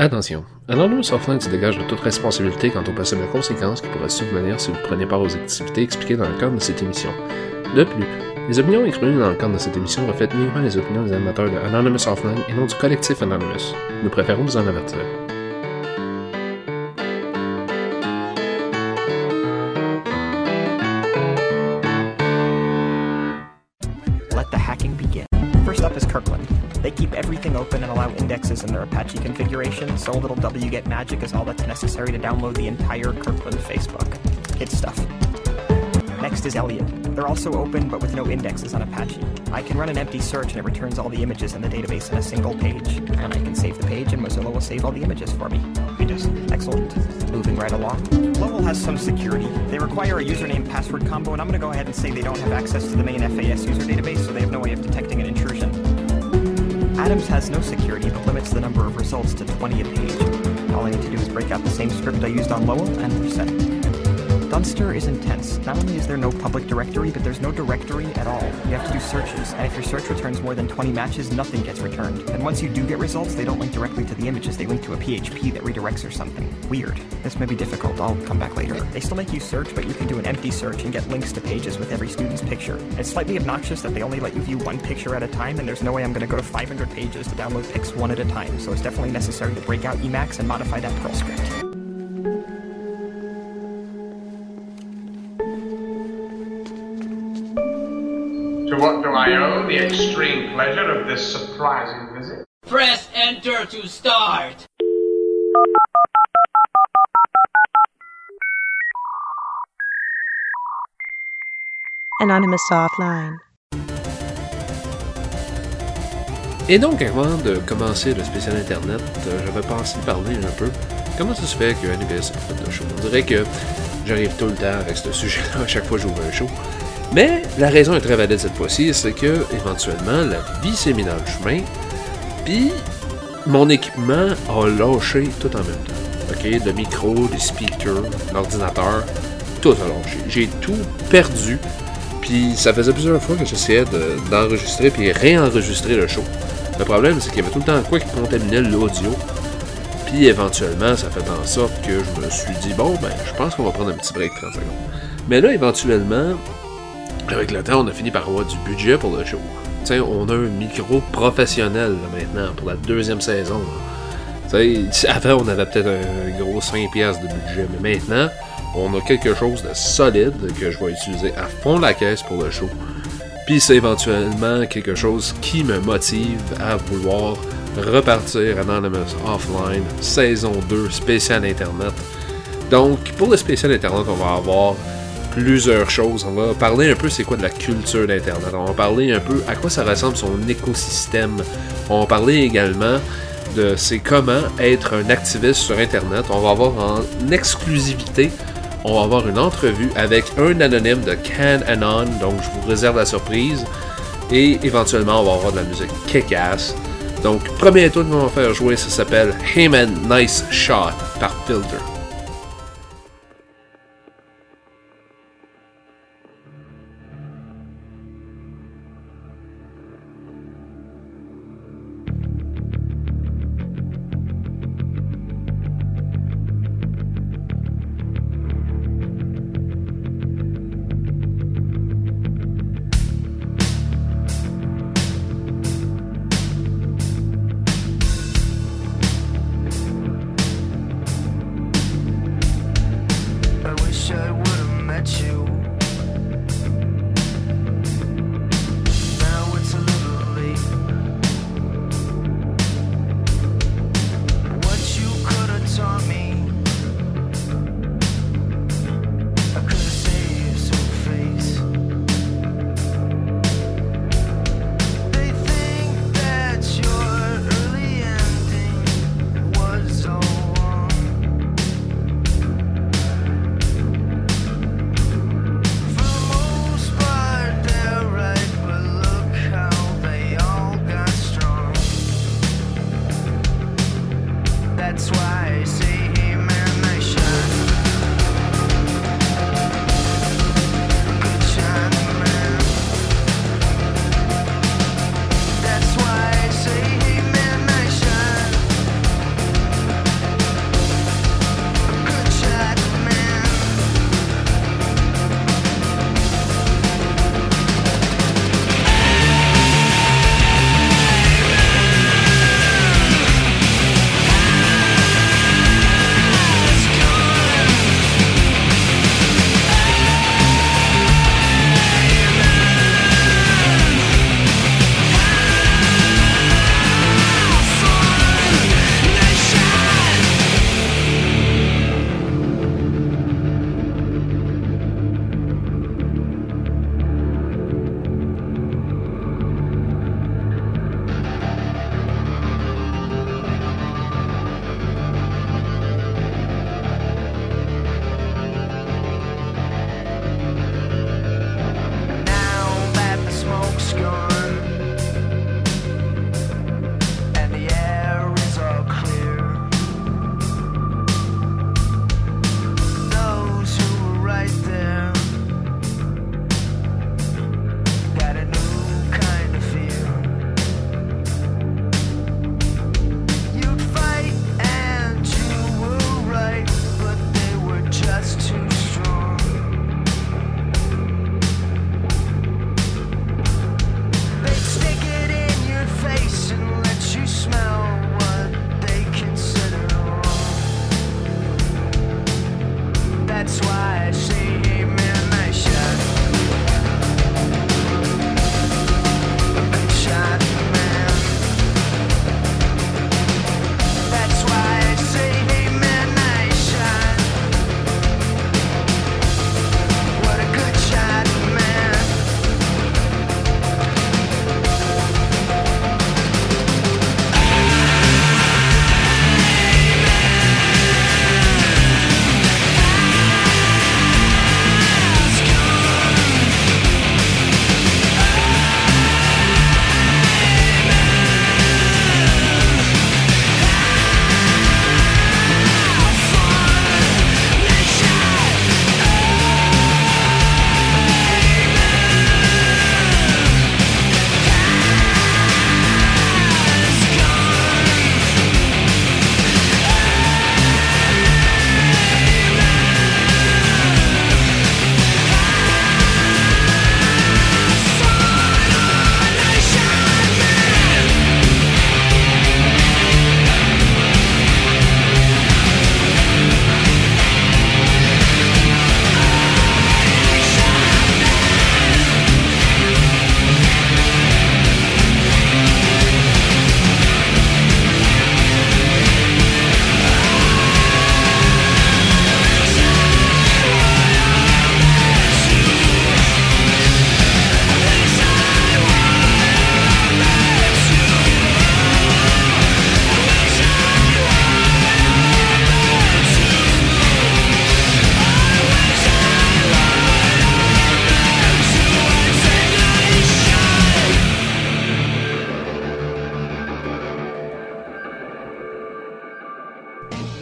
Attention, Anonymous Offline se dégage de toute responsabilité quant aux possibles conséquences qui pourraient survenir si vous prenez part aux activités expliquées dans le cadre de cette émission? De plus, les opinions exprimées dans le cadre de cette émission reflètent uniquement les opinions des animateurs de Anonymous Offline et non du collectif Anonymous. Nous préférons vous en avertir. Allow in their Apache configuration, so little wget magic is all that's necessary to download the entire Kirkland Facebook. It's stuff. Next is Elliot. They're also open, but with no indexes on Apache. I can run an empty search and it returns all the images in the database in a single page. And I can save the page and Mozilla will save all the images for me. Just excellent. Moving right along. Lowell has some security. They require a username password combo, and I'm going to go ahead and say they don't have access to the main FAS user database, so they have no way of detecting an intrusion. Adams has no security, but limits the number of results to 20 a page. All I need to do is break out the same script I used on Lowell, and we're set. Dunster is intense. Not only is there no public directory, but there's no directory at all. You have to do searches, and if your search returns more than 20 matches, nothing gets returned. And once you do get results, they don't link directly to the images, they link to a PHP that redirects or something. Weird. This may be difficult, I'll come back later. They still make you search, but you can do an empty search and get links to pages with every student's picture. It's slightly obnoxious that they only let you view one picture at a time, and there's no way I'm to go to 500 pages to download pics one at a time, so it's definitely necessary to break out Emacs and modify that Perl script. What do I owe the extreme pleasure of this surprising visit? Press enter to start. Anonymous Offline. Et donc, avant de commencer le spécial Internet, euh, j'avais pensé parler un peu comment ça se fait que NBS a fait de show. On dirait que j'arrive tout le temps avec ce sujet-là à chaque fois que j'ouvre un show? Mais la raison est très valide cette fois-ci, c'est que éventuellement la vie s'est mise dans le chemin, puis mon équipement a lâché tout en même temps. Ok, le micro, les speakers, l'ordinateur, tout a lâché. J'ai tout perdu, puis ça faisait plusieurs fois que j'essayais de- d'enregistrer puis réenregistrer le show. Le problème, c'est qu'il y avait tout le temps quoi qui contaminait l'audio. Puis éventuellement, ça fait en sorte que je me suis dit, bon, ben, je pense qu'on va prendre un petit break de 30 secondes. Mais là, éventuellement, avec le temps, on a fini par avoir du budget pour le show. T'sais, on a un micro professionnel maintenant pour la deuxième saison. avant, on avait peut-être un gros 5$ piastres de budget, mais maintenant, on a quelque chose de solide que je vais utiliser à fond la caisse pour le show. Puis c'est éventuellement quelque chose qui me motive à vouloir repartir Anonymous Offline, saison 2, spécial Internet. Donc, pour le spécial Internet, on va avoir plusieurs choses. On va parler un peu c'est quoi de la culture d'Internet. On va parler un peu à quoi ça ressemble son écosystème. On va parler également de c'est comment être un activiste sur Internet. On va avoir en exclusivité, on va avoir une entrevue avec un anonyme de Can Anon, donc je vous réserve la surprise. Et éventuellement, on va avoir de la musique kick-ass. Donc, premier tour qu'on va faire jouer, ça s'appelle Heyman Nice Shot par Filter.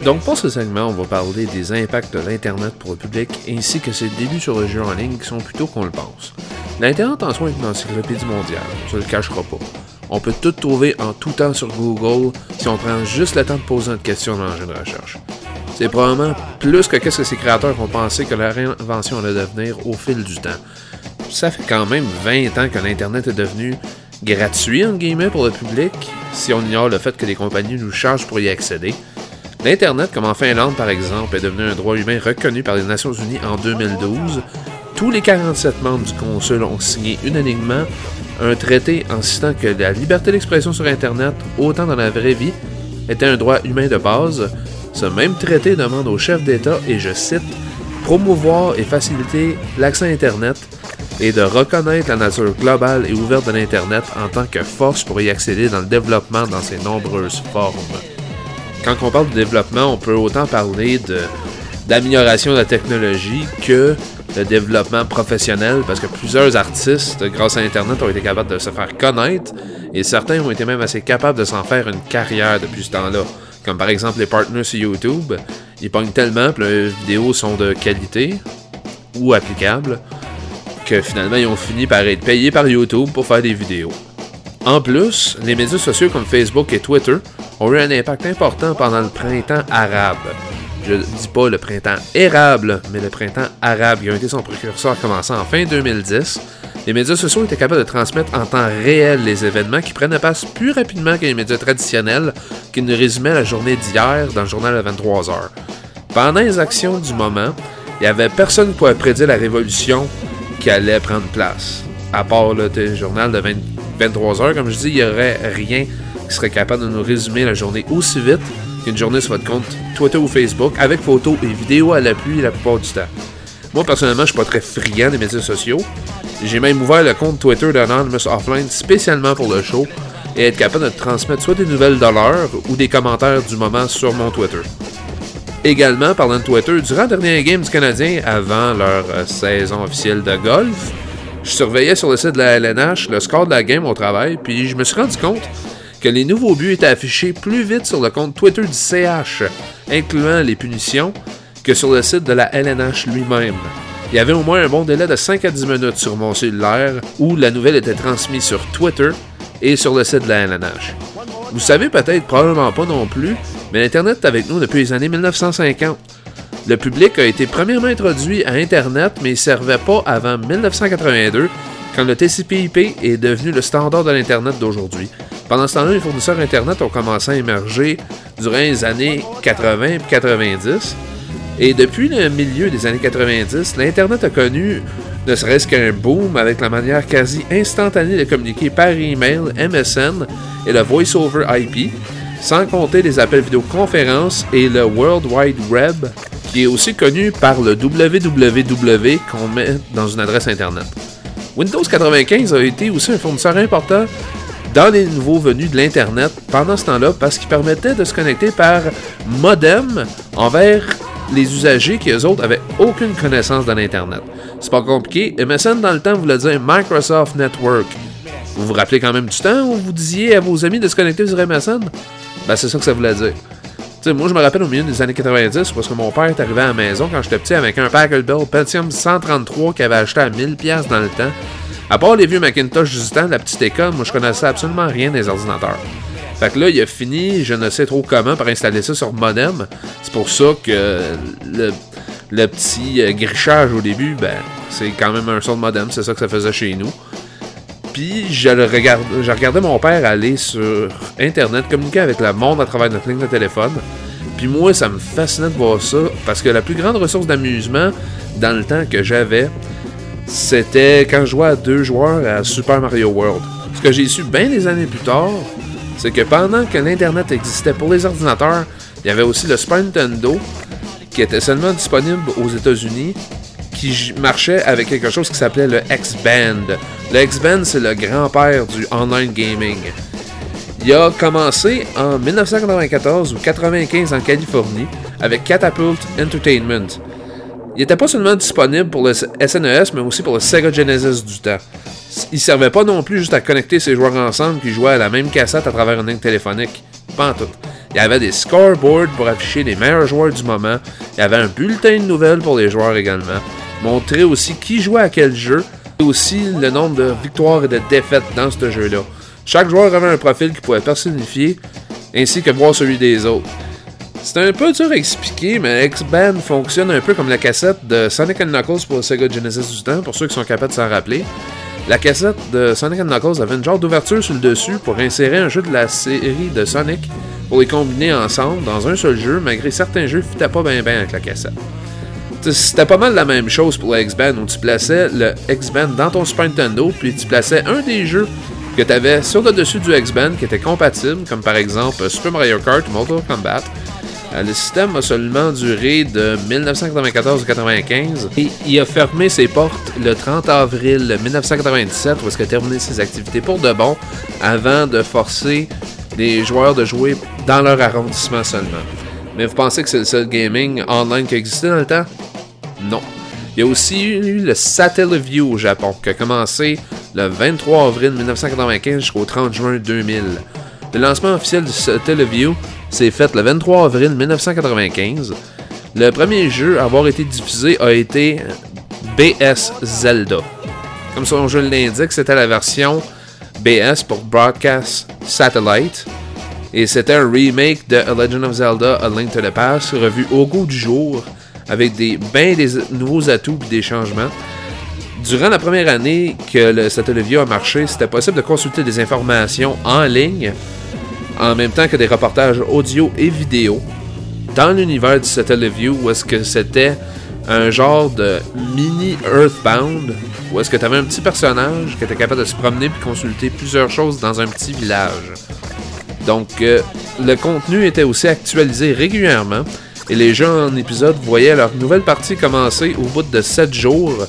Donc pour ce segment, on va parler des impacts de l'Internet pour le public ainsi que ses débuts sur le jeu en ligne qui sont plus tôt qu'on le pense. L'Internet en soi est une encyclopédie mondiale, on se le cachera pas. On peut tout trouver en tout temps sur Google si on prend juste le temps de poser une question dans l'engin de recherche. C'est probablement plus que qu'est-ce que ces créateurs ont pensé que leur invention allait devenir au fil du temps. Ça fait quand même 20 ans que l'Internet est devenu gratuit, en guillemets, pour le public, si on ignore le fait que les compagnies nous chargent pour y accéder. L'Internet, comme en Finlande par exemple, est devenu un droit humain reconnu par les Nations Unies en 2012. Tous les 47 membres du Conseil ont signé unanimement un traité en citant que la liberté d'expression sur Internet, autant dans la vraie vie, était un droit humain de base. Ce même traité demande aux chefs d'État, et je cite, promouvoir et faciliter l'accès à Internet et de reconnaître la nature globale et ouverte de l'Internet en tant que force pour y accéder dans le développement dans ses nombreuses formes. Quand on parle de développement, on peut autant parler d'amélioration de la technologie que de développement professionnel, parce que plusieurs artistes, grâce à Internet, ont été capables de se faire connaître, et certains ont été même assez capables de s'en faire une carrière depuis ce temps-là. Comme par exemple les partners sur YouTube, ils pognent tellement que leurs vidéos sont de qualité ou applicables que finalement ils ont fini par être payés par YouTube pour faire des vidéos. En plus, les médias sociaux comme Facebook et Twitter ont eu un impact important pendant le printemps arabe. Je dis pas le printemps érable, mais le printemps arabe qui a été son précurseur commençant en fin 2010. Les médias sociaux étaient capables de transmettre en temps réel les événements qui prennent place plus rapidement que les médias traditionnels qui nous résumaient la journée d'hier dans le journal à 23 heures. Pendant les actions du moment, il n'y avait personne qui pouvait prédire la révolution qui allait prendre place. À part le journal de 23 heures, comme je dis, il n'y aurait rien qui serait capable de nous résumer la journée aussi vite qu'une journée sur votre compte Twitter ou Facebook avec photos et vidéos à l'appui la plupart du temps. Moi, personnellement, je suis pas très friand des médias sociaux. J'ai même ouvert le compte Twitter d'Anonymous Offline spécialement pour le show et être capable de transmettre soit des nouvelles de l'heure ou des commentaires du moment sur mon Twitter. Également, parlant de Twitter, durant le dernier game du Canadien, avant leur euh, saison officielle de golf, je surveillais sur le site de la LNH le score de la game au travail, puis je me suis rendu compte que les nouveaux buts étaient affichés plus vite sur le compte Twitter du CH, incluant les punitions, que sur le site de la LNH lui-même. Il y avait au moins un bon délai de 5 à 10 minutes sur mon cellulaire où la nouvelle était transmise sur Twitter et sur le site de la LNH. Vous savez peut-être probablement pas non plus, mais l'Internet est avec nous depuis les années 1950. Le public a été premièrement introduit à Internet, mais il ne servait pas avant 1982, quand le TCP/IP est devenu le standard de l'Internet d'aujourd'hui. Pendant ce temps-là, les fournisseurs Internet ont commencé à émerger durant les années 80 et 90. Et depuis le milieu des années 90, l'Internet a connu ne serait-ce qu'un boom avec la manière quasi instantanée de communiquer par email, MSN et le Voice over IP, sans compter les appels vidéoconférences et le World Wide Web, qui est aussi connu par le www qu'on met dans une adresse Internet. Windows 95 a été aussi un fournisseur important dans les nouveaux venus de l'Internet pendant ce temps-là parce qu'il permettait de se connecter par modem envers les usagers qui, eux autres, avaient aucune connaissance de l'Internet. C'est pas compliqué. MSN, dans le temps, voulait dire Microsoft Network. Vous vous rappelez quand même du temps où vous disiez à vos amis de se connecter sur MSN? Ben, c'est ça que ça voulait dire. Moi, je me rappelle au milieu des années 90 parce que mon père est arrivé à la maison quand j'étais petit avec un Bell Pentium 133 qu'il avait acheté à 1000$ dans le temps. À part les vieux Macintosh du temps la petite école, moi, je connaissais absolument rien des ordinateurs. Fait que là, il a fini, je ne sais trop comment, par installer ça sur modem. C'est pour ça que le, le petit euh, grichage au début, ben, c'est quand même un son de modem, c'est ça que ça faisait chez nous. Puis je, regardais mon père aller sur Internet, communiquer avec le monde à travers notre ligne de téléphone. Puis moi, ça me fascinait de voir ça, parce que la plus grande ressource d'amusement dans le temps que j'avais, c'était quand je jouais à deux joueurs à Super Mario World. Ce que j'ai su bien des années plus tard, c'est que pendant que l'Internet existait pour les ordinateurs, il y avait aussi le Super Nintendo qui était seulement disponible aux États-Unis qui marchait avec quelque chose qui s'appelait le X-Band. Le X-Band, c'est le grand-père du online gaming. Il a commencé en 1994 ou 95 en Californie avec Catapult Entertainment. Il n'était pas seulement disponible pour le SNES, e mais aussi pour le Sega Genesis du temps. Il servait pas non plus juste à connecter ses joueurs ensemble qui jouaient à la même cassette à travers une ligne téléphonique. Pas tout. Il y avait des scoreboards pour afficher les meilleurs joueurs du moment. Il y avait un bulletin de nouvelles pour les joueurs également. Montrer aussi qui jouait à quel jeu. Et aussi le nombre de victoires et de défaites dans ce jeu-là. Chaque joueur avait un profil qui pouvait personnifier, ainsi que voir celui des autres. C'est un peu dur à expliquer, mais X-Band fonctionne un peu comme la cassette de Sonic Knuckles pour Sega Genesis du temps, pour ceux qui sont capables de s'en rappeler. La cassette de Sonic Knuckles avait une genre d'ouverture sur le dessus pour insérer un jeu de la série de Sonic pour les combiner ensemble dans un seul jeu, malgré certains jeux qui fitaient pas bien avec la cassette. C'était pas mal la même chose pour la X-Band, où tu plaçais le X-Band dans ton Super Nintendo, puis tu plaçais un des jeux que tu avais sur le dessus du X-Band qui était compatible, comme par exemple Super Mario Kart ou Mortal Kombat. Euh, le système a seulement duré de 1994 à 1995 et il a fermé ses portes le 30 avril 1997 où qu'il a terminé ses activités pour de bon avant de forcer les joueurs de jouer dans leur arrondissement seulement. Mais vous pensez que c'est le seul gaming online qui existait dans le temps? Non. Il y a aussi eu le Satellaview au Japon qui a commencé le 23 avril 1995 jusqu'au 30 juin 2000. Le lancement officiel du Satellaview s'est fait le 23 avril 1995. Le premier jeu à avoir été diffusé a été BS Zelda. Comme son jeu l'indique, c'était la version BS pour Broadcast Satellite. Et c'était un remake de A Legend of Zelda A Link to the Past, revu au goût du jour, avec des bien des nouveaux atouts et des changements. Durant la première année que le Satellaview a marché, c'était possible de consulter des informations en ligne en même temps que des reportages audio et vidéo dans l'univers du Satellaview où est-ce que c'était un genre de mini Earthbound où est-ce que tu avais un petit personnage qui était capable de se promener puis consulter plusieurs choses dans un petit village. Donc euh, le contenu était aussi actualisé régulièrement et les gens en épisode voyaient leur nouvelle partie commencer au bout de 7 jours.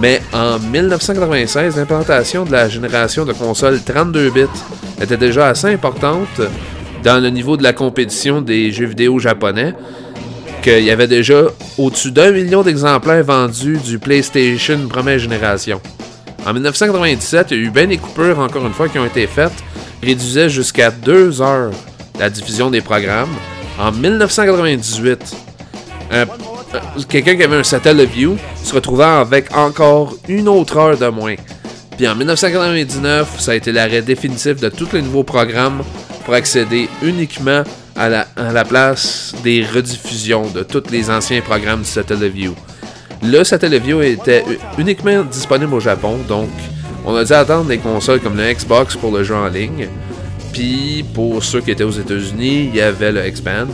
Mais en 1996, l'implantation de la génération de consoles 32 bits était déjà assez importante dans le niveau de la compétition des jeux vidéo japonais qu'il y avait déjà au-dessus d'un million d'exemplaires vendus du PlayStation première génération. En 1997, il y a eu bien des coupures, encore une fois, qui ont été faites, réduisaient jusqu'à deux heures la diffusion des programmes. En 1998, quelqu'un qui avait un Satellaview se retrouvait avec encore une autre heure de moins. Puis en 1999, ça a été l'arrêt définitif de tous les nouveaux programmes pour accéder uniquement à la, à la place des rediffusions de tous les anciens programmes du Satellaview. Le Satellaview était uniquement disponible au Japon, donc on a dû attendre des consoles comme le Xbox pour le jeu en ligne. Puis pour ceux qui étaient aux États-Unis, il y avait le X-Band.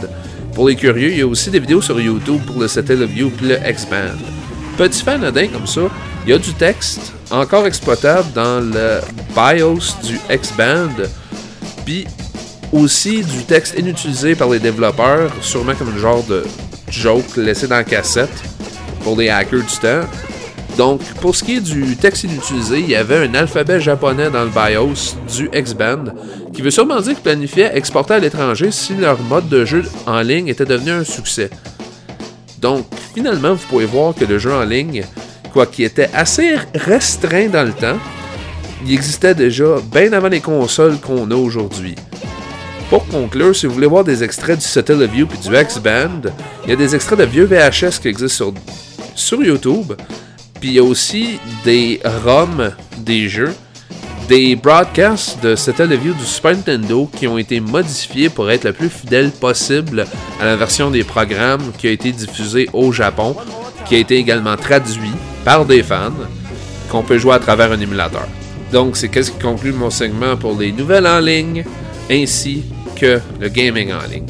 Pour les curieux, il y a aussi des vidéos sur YouTube pour le Satellaview et le X-Band. Petit fan anodin comme ça, il y a du texte encore exploitable dans le BIOS du X-Band, puis aussi du texte inutilisé par les développeurs, sûrement comme un genre de joke laissé dans la cassette pour les hackers du temps. Donc, pour ce qui est du texte inutilisé, il y avait un alphabet japonais dans le BIOS du X-Band, qui veut sûrement dire qu'ils planifiaient exporter à l'étranger si leur mode de jeu en ligne était devenu un succès. Donc, finalement, vous pouvez voir que le jeu en ligne quoi qui était assez restreint dans le temps, il existait déjà bien avant les consoles qu'on a aujourd'hui. Pour conclure, si vous voulez voir des extraits du Satellaview puis du X-Band, il y a des extraits de vieux VHS qui existent sur YouTube. Puis il y a aussi des ROM des jeux, des broadcasts de Satellaview du Super Nintendo qui ont été modifiés pour être le plus fidèle possible à la version des programmes qui a été diffusée au Japon, qui a été également traduit par des fans qu'on peut jouer à travers un émulateur. Donc, c'est qu'est-ce qui conclut mon segment pour les nouvelles en ligne ainsi que le gaming en ligne.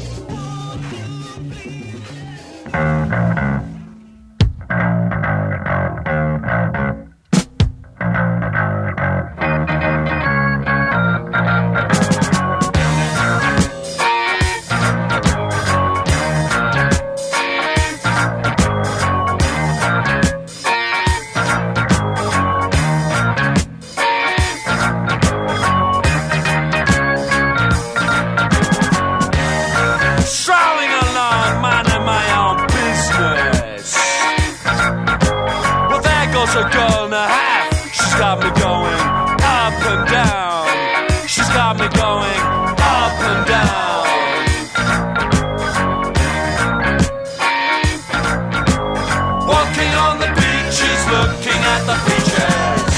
looking at the beaches.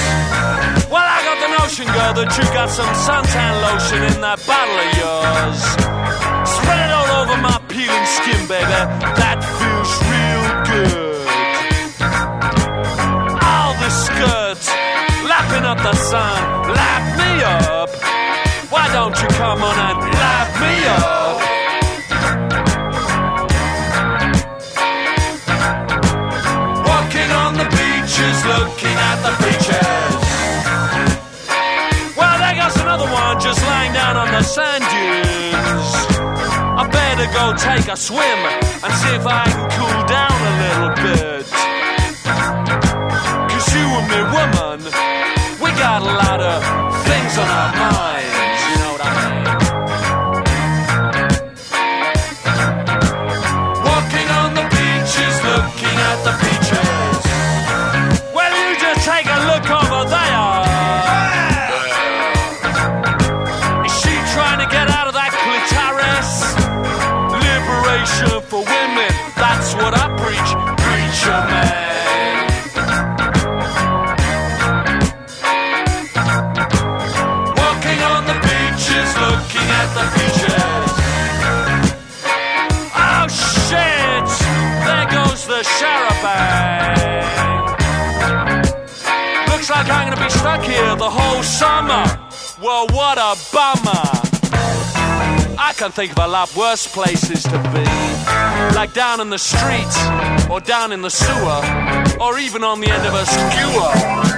Well, I got the notion, girl, that you got some suntan lotion in that bottle of yours. Spread it all over my peeling skin, baby. That feels real good. All the skirts lapping up the sun. Lap me up. Why don't you come on and lap me up? The sand dunes. I better go take a swim and see if I can cool down a little bit. Cause you and me, woman, we got a lot of things on our minds, be stuck here the whole summer. Well, what a bummer. I can think of a lot worse places to be. Like down in the streets, or down in the sewer, or even on the end of a skewer.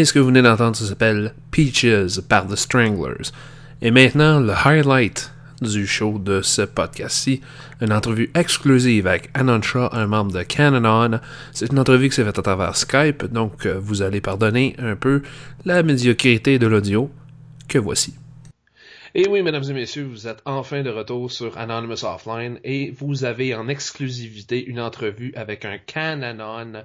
Et ce que vous venez d'entendre, ça s'appelle Peaches par The Stranglers. Et maintenant, le highlight du show de ce podcast-ci, une entrevue exclusive avec Anon Shaw, un membre de Cananon. C'est une entrevue qui s'est faite à travers Skype, donc euh, vous allez pardonner un peu la médiocrité de l'audio que voici. Et oui, mesdames et messieurs, vous êtes enfin de retour sur Anonymous Offline et vous avez en exclusivité une entrevue avec un Cananon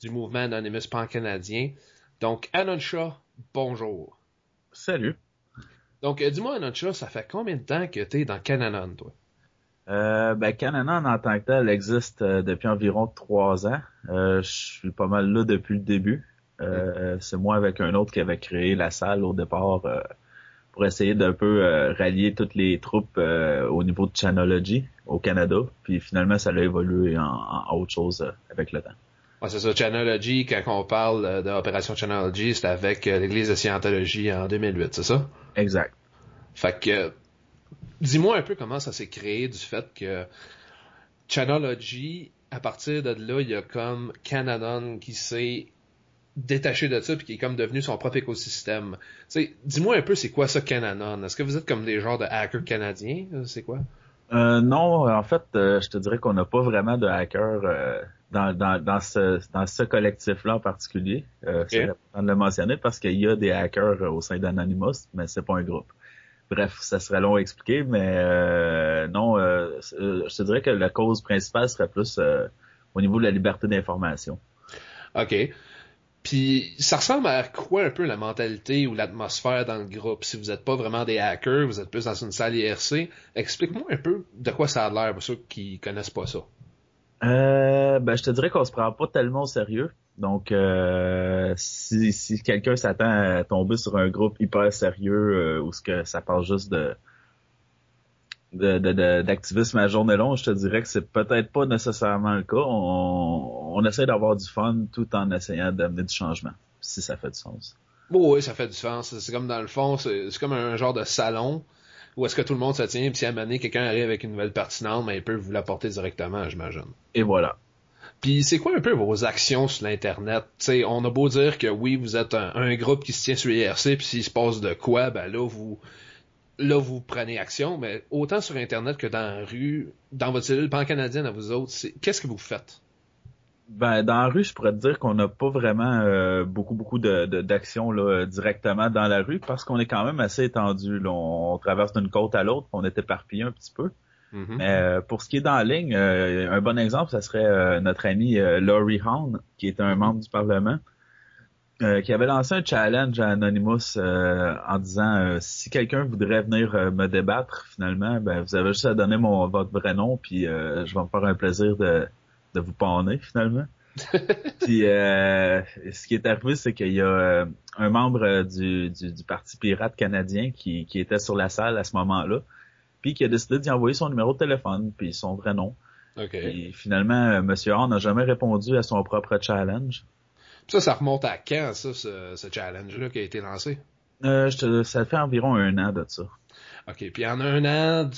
du mouvement Anonymous pan-canadien. Donc, Anon Shaw, bonjour. Salut. Donc, euh, dis-moi, Anon Shaw, ça fait combien de temps que t'es dans Cananon, toi? Euh, ben, Cananon en tant que tel existe euh, depuis environ trois ans. Euh, je suis pas mal là depuis le début. Euh, C'est moi avec un autre qui avait créé la salle au départ euh, pour essayer d'un peu euh, rallier toutes les troupes au niveau de Chanology au Canada. Puis finalement, ça a évolué en, en autre chose avec le temps. Ouais, c'est ça, Channelology, quand on parle euh, d'opération Channelology, c'est avec euh, l'église de Scientologie en 2008, c'est ça? Exact. Fait que, dis-moi un peu comment ça s'est créé du fait que Channelology, à partir de là, il y a comme Cananon qui s'est détaché de ça puis qui est comme devenu son propre écosystème. Dis-moi un peu c'est quoi ça Cananon? Est-ce que vous êtes comme des genres de hackers canadiens? Euh, C'est quoi? Euh, non, en fait, euh, je te dirais qu'on n'a pas vraiment de hackers euh, dans, dans, dans ce, dans ce collectif-là en particulier. Euh, C'est important de le mentionner parce qu'il y a des hackers au sein d'Anonymous, mais c'est pas un groupe. Bref, ça serait long à expliquer, mais euh, non, euh, euh, je te dirais que la cause principale serait plus euh, au niveau de la liberté d'information. OK. Puis ça ressemble à quoi un peu la mentalité ou l'atmosphère dans le groupe? Si vous n'êtes pas vraiment des hackers, vous êtes plus dans une salle IRC, explique-moi un peu de quoi ça a l'air pour ceux qui connaissent pas ça. Euh, ben, je te dirais qu'on se prend pas tellement au sérieux. Donc, euh, si, si quelqu'un s'attend à tomber sur un groupe hyper sérieux euh, où ce que ça parle juste de de- de- de- d'activisme à journée longue, je te dirais que c'est peut-être pas nécessairement le cas. On, on essaie d'avoir du fun tout en essayant d'amener du changement, si ça fait du sens. Bon, oui, ça fait du sens. C'est comme dans le fond, c'est comme un genre de salon où est-ce que tout le monde se tient, puis si à un moment donné, quelqu'un arrive avec une nouvelle pertinente, mais il peut vous l'apporter directement, j'imagine. Et voilà. Puis c'est quoi un peu vos actions sur l'internet? Tu on a beau dire que oui, vous êtes un, un groupe qui se tient sur IRC, puis s'il se passe de quoi, ben là vous là vous prenez action, mais autant sur internet que dans la rue, dans votre cellule pan-canadienne à vous autres, qu'est-ce que vous faites? Ben, dans la rue, je pourrais te dire qu'on n'a pas vraiment euh, beaucoup, beaucoup de, de- d'actions là, directement dans la rue parce qu'on est quand même assez étendu. là. On, on traverse d'une côte à l'autre, on est éparpillé un petit peu. Mhm. Mais euh, pour ce qui est dans la ligne, euh, un bon exemple, ça serait euh, notre ami euh, Laurie Hahn, qui est un membre du Parlement, euh, qui avait lancé un challenge à Anonymous euh, en disant euh, si quelqu'un voudrait venir me débattre, finalement, ben vous avez juste à donner mon votre vrai nom, puis euh, je vais me faire un plaisir de, de vous panner finalement. puis euh, ce qui est arrivé, c'est qu'il y a euh, un membre euh, du, du, du Parti pirate canadien qui, qui était sur la salle à ce moment-là, puis qui a décidé d'y envoyer son numéro de téléphone, puis son vrai nom. OK. Et finalement, Monsieur Hahn n'a jamais répondu à son propre challenge. Ça, ça remonte à quand, ça, ce, ce challenge-là qui a été lancé? Euh, je te- ça fait environ un an de ça. OK. Puis en un an,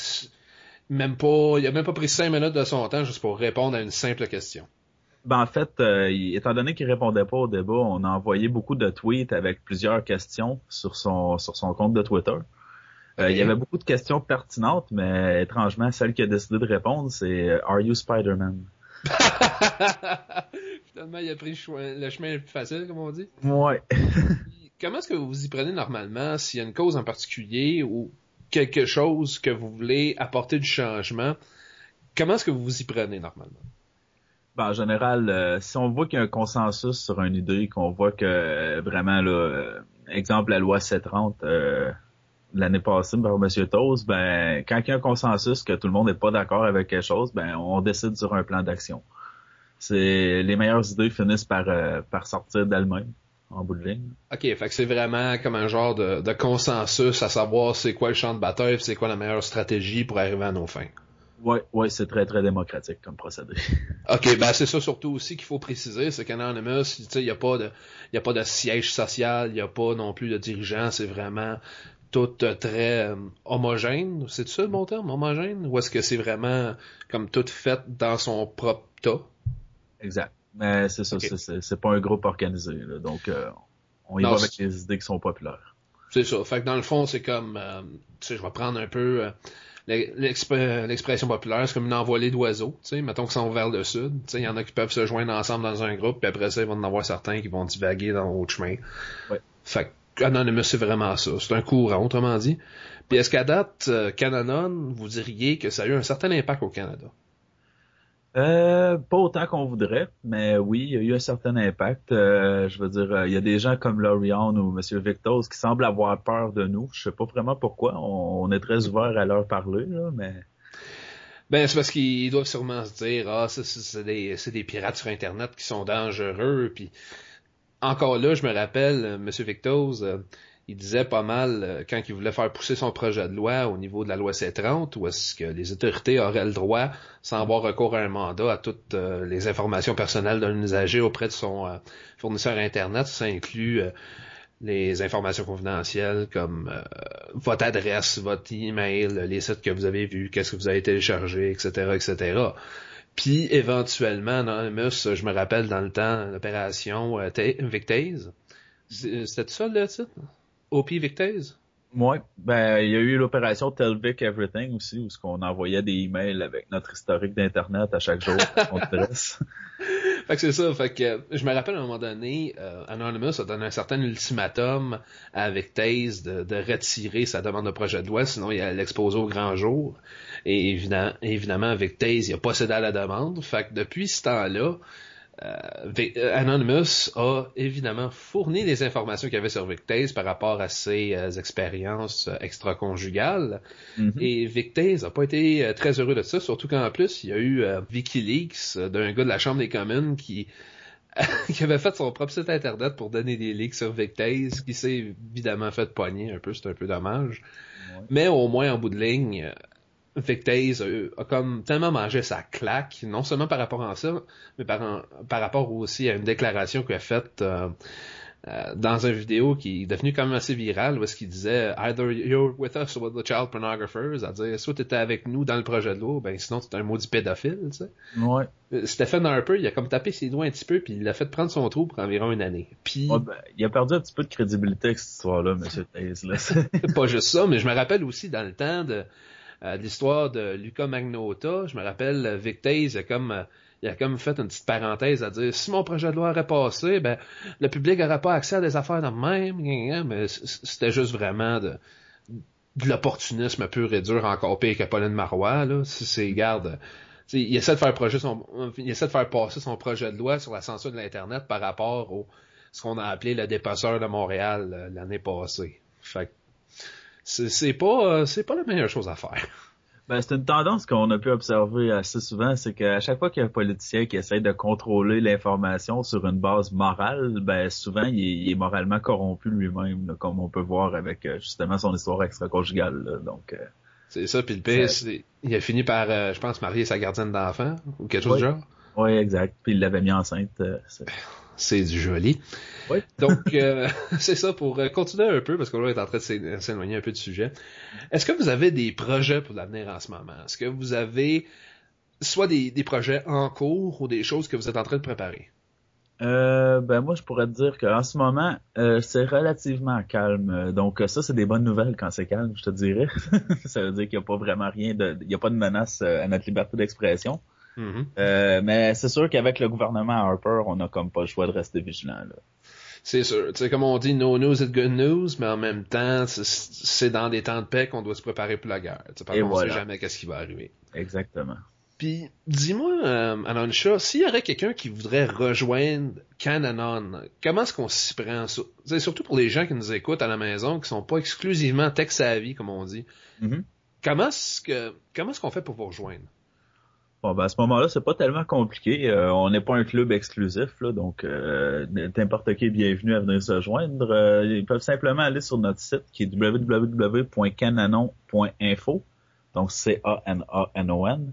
même pas, il a même pas pris cinq minutes de son temps juste pour répondre à une simple question. Ben, en fait, euh, étant donné qu'il répondait pas au débat, on a envoyé beaucoup de tweets avec plusieurs questions sur son sur son compte de Twitter. Euh. Il y avait beaucoup de questions pertinentes, mais étrangement, celle qui a décidé de répondre, c'est euh, Are you Spider-Man? Finalement, il a pris le, chemin le plus facile, comme on dit. Ouais. Comment est-ce que vous vous y prenez normalement s'il y a une cause en particulier ou quelque chose que vous voulez apporter du changement? Comment est-ce que vous vous y prenez normalement? Ben, en général, euh, si on voit qu'il y a un consensus sur une idée, qu'on voit que euh, vraiment, euh, exemple, la loi 730 euh, l'année passée par M. Toz, ben, quand il y a un consensus que tout le monde n'est pas d'accord avec quelque chose, ben, on décide sur un plan d'action. C'est les meilleures idées finissent par sortir d'elles-mêmes, en bout de ligne. OK, fait que c'est vraiment comme un genre de, de consensus à savoir c'est quoi le champ de bataille, c'est quoi la meilleure stratégie pour arriver à nos fins. Ouais, ouais, c'est très très démocratique comme procédé. OK, ben c'est ça surtout aussi qu'il faut préciser, c'est qu'Anonymous, tu sais, il n'y a pas de y a pas de siège social, il n'y a pas non plus de dirigeant, c'est vraiment tout euh, très euh, homogène. C'est ça le bon terme, homogène? Ou est-ce que c'est vraiment comme tout fait dans son propre tas? exact. Mais c'est ça, c'est- pas un groupe organisé, là, donc euh, on y Non, va avec les idées qui sont populaires. C'est ça. Fait que dans le fond, c'est comme, euh, tu sais, je vais prendre un peu euh, l'exp- l'expression populaire, c'est comme une envolée d'oiseaux, tu sais, mettons qu'ils sont vers le sud, tu sais, il y en a qui peuvent se joindre ensemble dans un groupe, puis après ça, il va y en avoir certains qui vont divaguer dans l'autre chemin. Ouais. Fait que Anonymous, c'est vraiment ça. C'est un courant, autrement dit. Puis est-ce qu'à date, Cananon, vous diriez que ça a eu un certain impact au Canada? Euh, pas autant qu'on voudrait, mais oui, il y a eu un certain impact. Euh, je veux dire, euh, il y a des gens comme Lorian ou Monsieur Victos qui semblent avoir peur de nous. Je sais pas vraiment pourquoi. On, est très ouvert à leur parler, là, mais Ben, c'est parce qu'ils doivent sûrement se dire, ah, c'est des, pirates sur Internet qui sont dangereux. Puis encore là, je me rappelle, Monsieur Victos, euh, il disait pas mal euh, quand il voulait faire pousser son projet de loi au niveau de la loi C30, où est-ce que les autorités auraient le droit, sans avoir recours à un mandat, à toutes euh, les informations personnelles d'un usager auprès de son euh, fournisseur Internet. Ça inclut les informations confidentielles comme votre adresse, votre email, les sites que vous avez vus, qu'est-ce que vous avez téléchargé, etc., etc. Puis éventuellement, Anonymous, je me rappelle dans le temps, l'opération Ta- Victase. C'était ça le titre? OP Victase? ouais, ben il y a eu l'opération Telvic Everything aussi, où ce qu'on envoyait des emails avec notre historique d'internet à chaque jour qu'on dresse. Fait que c'est ça, fait que je me rappelle à un moment donné, euh, Anonymous a donné un certain ultimatum à Victase de, de retirer sa demande de projet de loi, sinon il allait l'exposer au grand jour. Et évidemment, évidemment Victase, il a pas cédé à la demande. Fait que depuis ce temps-là, Anonymous a évidemment fourni les informations qu'il y avait sur Victase par rapport à ses euh, expériences euh, extra-conjugales. Mhm. Et Victase a pas été euh, très heureux de ça, surtout qu'en plus, il y a eu euh, WikiLeaks euh, d'un gars de la Chambre des communes qui qui avait fait son propre site internet pour donner des leaks sur Victase, qui s'est évidemment fait pogner un peu, c'est un peu dommage. Mais au moins, en bout de ligne, euh, Victase a, a comme tellement mangé sa claque, non seulement par rapport à ça, mais par, par rapport aussi à une déclaration qu'il a faite euh, euh, dans une vidéo qui est devenue quand même assez virale, où est-ce qu'il disait « Either you're with us or with the child pornographers », c'est-à-dire soit t'étais avec nous dans le projet de l'eau, ben sinon t'es un maudit pédophile, tu sais. Ouais. Euh, Stephen Harper, il a comme tapé ses doigts un petit peu, puis il l'a fait prendre son trou pour environ une année. Puis, Ouais, ben, il a perdu un petit peu de crédibilité avec cette histoire-là, Monsieur Taze. Là. pas juste ça, mais je me rappelle aussi dans le temps euh, de l'histoire de Luca Magnotta, je me rappelle euh, Vic Taze, il a comme euh, il a comme fait une petite parenthèse à dire si mon projet de loi aurait passé, ben le public n'aurait pas accès à des affaires de même, mais c'était juste vraiment de de l'opportunisme pur et dur encore pire que Pauline Marois là, si c'est garde tu sais, il essaie de faire projet son, il essaie de faire passer son projet de loi sur la censure de l'internet par rapport au ce qu'on a appelé le dépasseur de Montréal euh, l'année passée. Fait que c'est pas euh, c'est pas la meilleure chose à faire. Ben, c'est une tendance qu'on a pu observer assez souvent, c'est qu'à chaque fois qu'il y a un politicien qui essaie de contrôler l'information sur une base morale, ben souvent il est, il est moralement corrompu lui-même, comme on peut voir avec euh, justement son histoire extra-conjugale. là. Donc, euh, C'est ça, puis le pire, il a fini par, euh, je pense, marier sa gardienne d'enfant ou quelque chose Oui. du genre. ouais, exact. Puis il l'avait mis enceinte. euh, c'est- du joli. Oui. Donc, euh, c'est ça, pour euh, continuer un peu, parce qu'on est en train de s'é- s'éloigner un peu du sujet. Est-ce que vous avez des projets pour l'avenir en ce moment? Est-ce que vous avez soit des, des projets en cours ou des choses que vous êtes en train de préparer? Euh, ben moi je pourrais te dire qu'en ce moment euh, c'est relativement calme. Donc ça c'est des bonnes nouvelles quand c'est calme, je te dirais. ça veut dire qu'il n'y a pas vraiment rien de, il y a pas de menace à notre liberté d'expression. Mhm. Euh, mais c'est sûr qu'avec le gouvernement Harper, on a comme pas le choix de rester vigilant. Là. C'est sûr. Tu sais, comme on dit, no news is good news, mais en même temps, c'est- dans des temps de paix qu'on doit se préparer pour la guerre. Tu sais, parce qu'on voilà. sait jamais qu'est-ce qui va arriver. Exactement. Puis, dis-moi, euh, Alansha, s'il y aurait quelqu'un qui voudrait rejoindre Cananon, comment est-ce qu'on s'y prend? Sais, surtout pour les gens qui nous écoutent à la maison, qui sont pas exclusivement tech-savvy, comme on dit. Mhm. Comment est-ce que comment est-ce qu'on fait pour vous rejoindre? Bon, ben à ce moment-là, c'est pas tellement compliqué. Euh, on n'est pas un club exclusif, là, donc euh, n'importe qui est bienvenu à venir se joindre. Euh, ils peuvent simplement aller sur notre site qui est www.cananon.info. Donc C-A-N-A-N-O-N.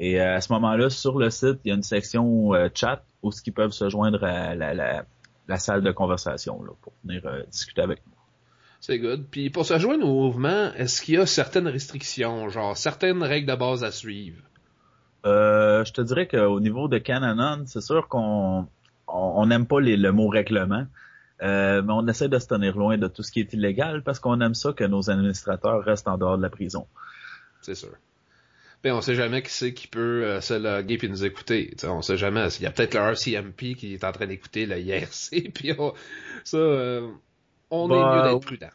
Et euh, à ce moment-là, sur le site, il y a une section euh, chat où ce qu'ils peuvent se joindre à la, la, la salle de conversation là, pour venir euh, discuter avec nous. C'est good. Puis pour se joindre au mouvement, est-ce qu'il y a certaines restrictions, genre certaines règles de base à suivre? Euh, je te dirais qu'au niveau de Cananon, c'est sûr qu'on on n'aime pas les, le mot règlement, euh, mais on essaie de se tenir loin de tout ce qui est illégal parce qu'on aime ça que nos administrateurs restent en dehors de la prison. C'est sûr. Ben, on sait jamais qui c'est qui peut euh, se loguer puis nous écouter. Tu sais, on sait jamais. Il y a peut-être le RCMP qui est en train d'écouter le IRC, puis on- ça, euh, on est Bah, mieux d'être prudent.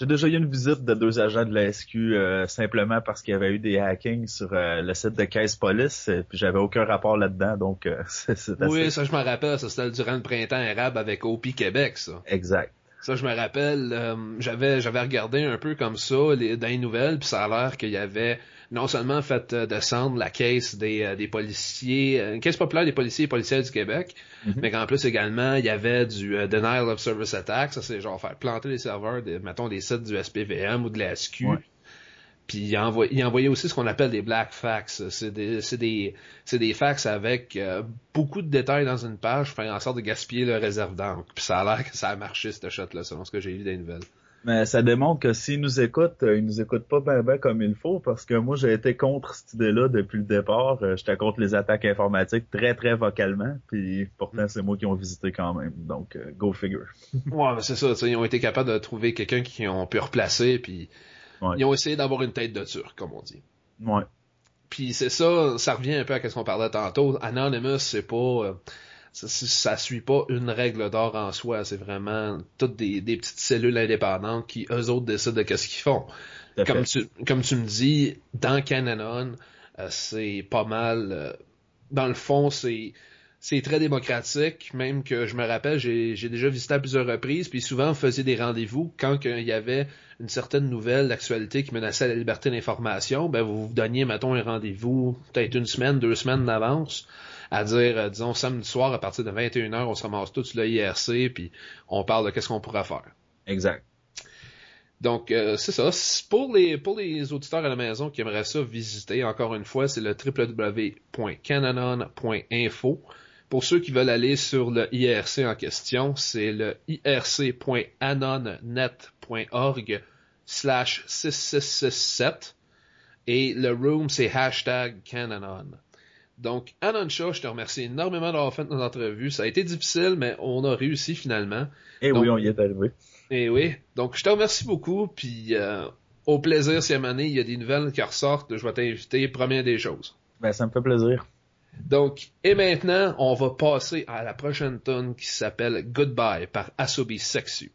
J'ai déjà eu une visite de deux agents de la SQ euh, simplement parce qu'il y avait eu des hackings sur euh, le site de Caisse Police, euh, puis j'avais aucun rapport là-dedans, donc euh, c'est assez Oui, ça je me rappelle, ça c'était durant le printemps arabe avec OP Québec, ça. exact. Ça je me rappelle, euh, j'avais j'avais regardé un peu comme ça les, dans les nouvelles, puis ça a l'air qu'il y avait non seulement fait euh, descendre la caisse des, euh, des policiers, euh, une caisse populaire des policiers et policières du Québec, Mhm. mais qu'en plus également il y avait du euh, denial of service attack, ça c'est genre faire planter les serveurs, des, mettons des sites du SPVM ou de la SQ. Ouais. Puis il envoyait, il envoyait aussi ce qu'on appelle des black fax. C'est des, des, des fax avec euh, beaucoup de détails dans une page pour faire en sorte de gaspiller le réserve d'encre. Puis ça a l'air que ça a marché, cette shot-là, selon ce que j'ai vu des nouvelles. Mais ça démontre que s'ils nous écoutent, euh, ils nous écoutent pas bien ben comme il faut, parce que moi j'ai été contre cette idée-là depuis le départ. Euh, J'étais contre les attaques informatiques très très vocalement, puis pourtant c'est moi qui ont visité quand même. Donc euh, go figure. Ouais, c'est ça, ils ont été capables de trouver quelqu'un qui ont pu replacer, puis Ouais. ils ont essayé d'avoir une tête de turc, comme on dit. Ouais. Puis c'est ça, ça revient un peu à ce qu'on parlait tantôt. Anonymous, c'est pas, euh, ça, ça suit pas une règle d'or en soi. C'est vraiment toutes des, des petites cellules indépendantes qui eux autres décident de qu'est-ce qu'ils font. Comme tu, comme tu me dis, dans Cananon, euh, c'est pas mal. euh, dans le fond, c'est c'est très démocratique, même que je me rappelle, j'ai déjà visité à plusieurs reprises, puis souvent on faisait des rendez-vous quand il y avait une certaine nouvelle d'actualité qui menaçait la liberté d'information, ben vous vous donniez, mettons, un rendez-vous peut-être une semaine, deux semaines d'avance, à dire, euh, disons, samedi soir, à partir de 21h, on se ramasse tous sur le IRC, puis on parle de qu'est-ce qu'on pourra faire. Exact. Donc, euh, c'est ça. Pour les, pour les auditeurs à la maison qui aimeraient ça visiter, encore une fois, c'est le www.cananon.info. Pour ceux qui veulent aller sur le IRC en question, c'est le irc.anonnet.org slash 6667 et le room, c'est hashtag Cananon. Donc, Anon Shaw, je te remercie énormément d'avoir fait notre entrevue. Ça a été difficile, mais on a réussi finalement. Et Donc- oui, on y est arrivé. Et oui, donc je te remercie beaucoup, puis euh, au plaisir si à donné, il y a des nouvelles qui ressortent, je vais t'inviter, première des choses. Ben, ça me fait plaisir. Donc, et maintenant, on va passer à la prochaine tune qui s'appelle Goodbye par Asobi Sexu.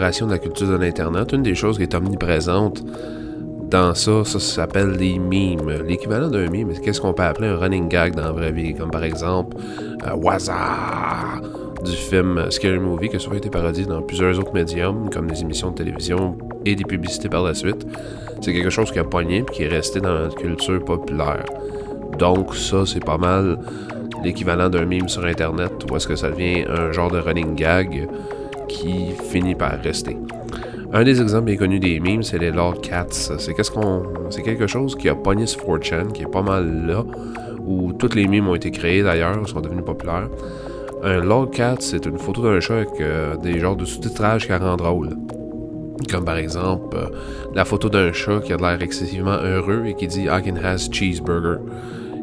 Continuer sur notre exploration de la culture de l'Internet, une des choses qui est omniprésente dans ça, ça s'appelle des memes. L'équivalent d'un c'est qu'est-ce qu'on peut appeler un running gag dans la vraie vie, comme par exemple euh, Waza du film Scary Movie, qui a souvent été parodié dans plusieurs autres médiums, comme des émissions de télévision et des publicités par la suite. C'est quelque chose qui a pogné et qui est resté dans notre culture populaire. Donc ça, c'est pas mal l'équivalent d'un meme sur Internet, où est-ce que ça devient un genre de running gag qui finit par rester. Un des exemples bien connus des memes, c'est les Lord Cats. C'est quelque chose qui a pogné sur 4chan, qui est pas mal là, où toutes les memes ont été créés d'ailleurs, sont devenus populaires. Un Lord Cat, c'est une photo d'un chat avec euh, des genres de sous-titrage qui rend drôle. Comme par exemple, euh, la photo d'un chat qui a l'air excessivement heureux et qui dit I can has cheeseburger.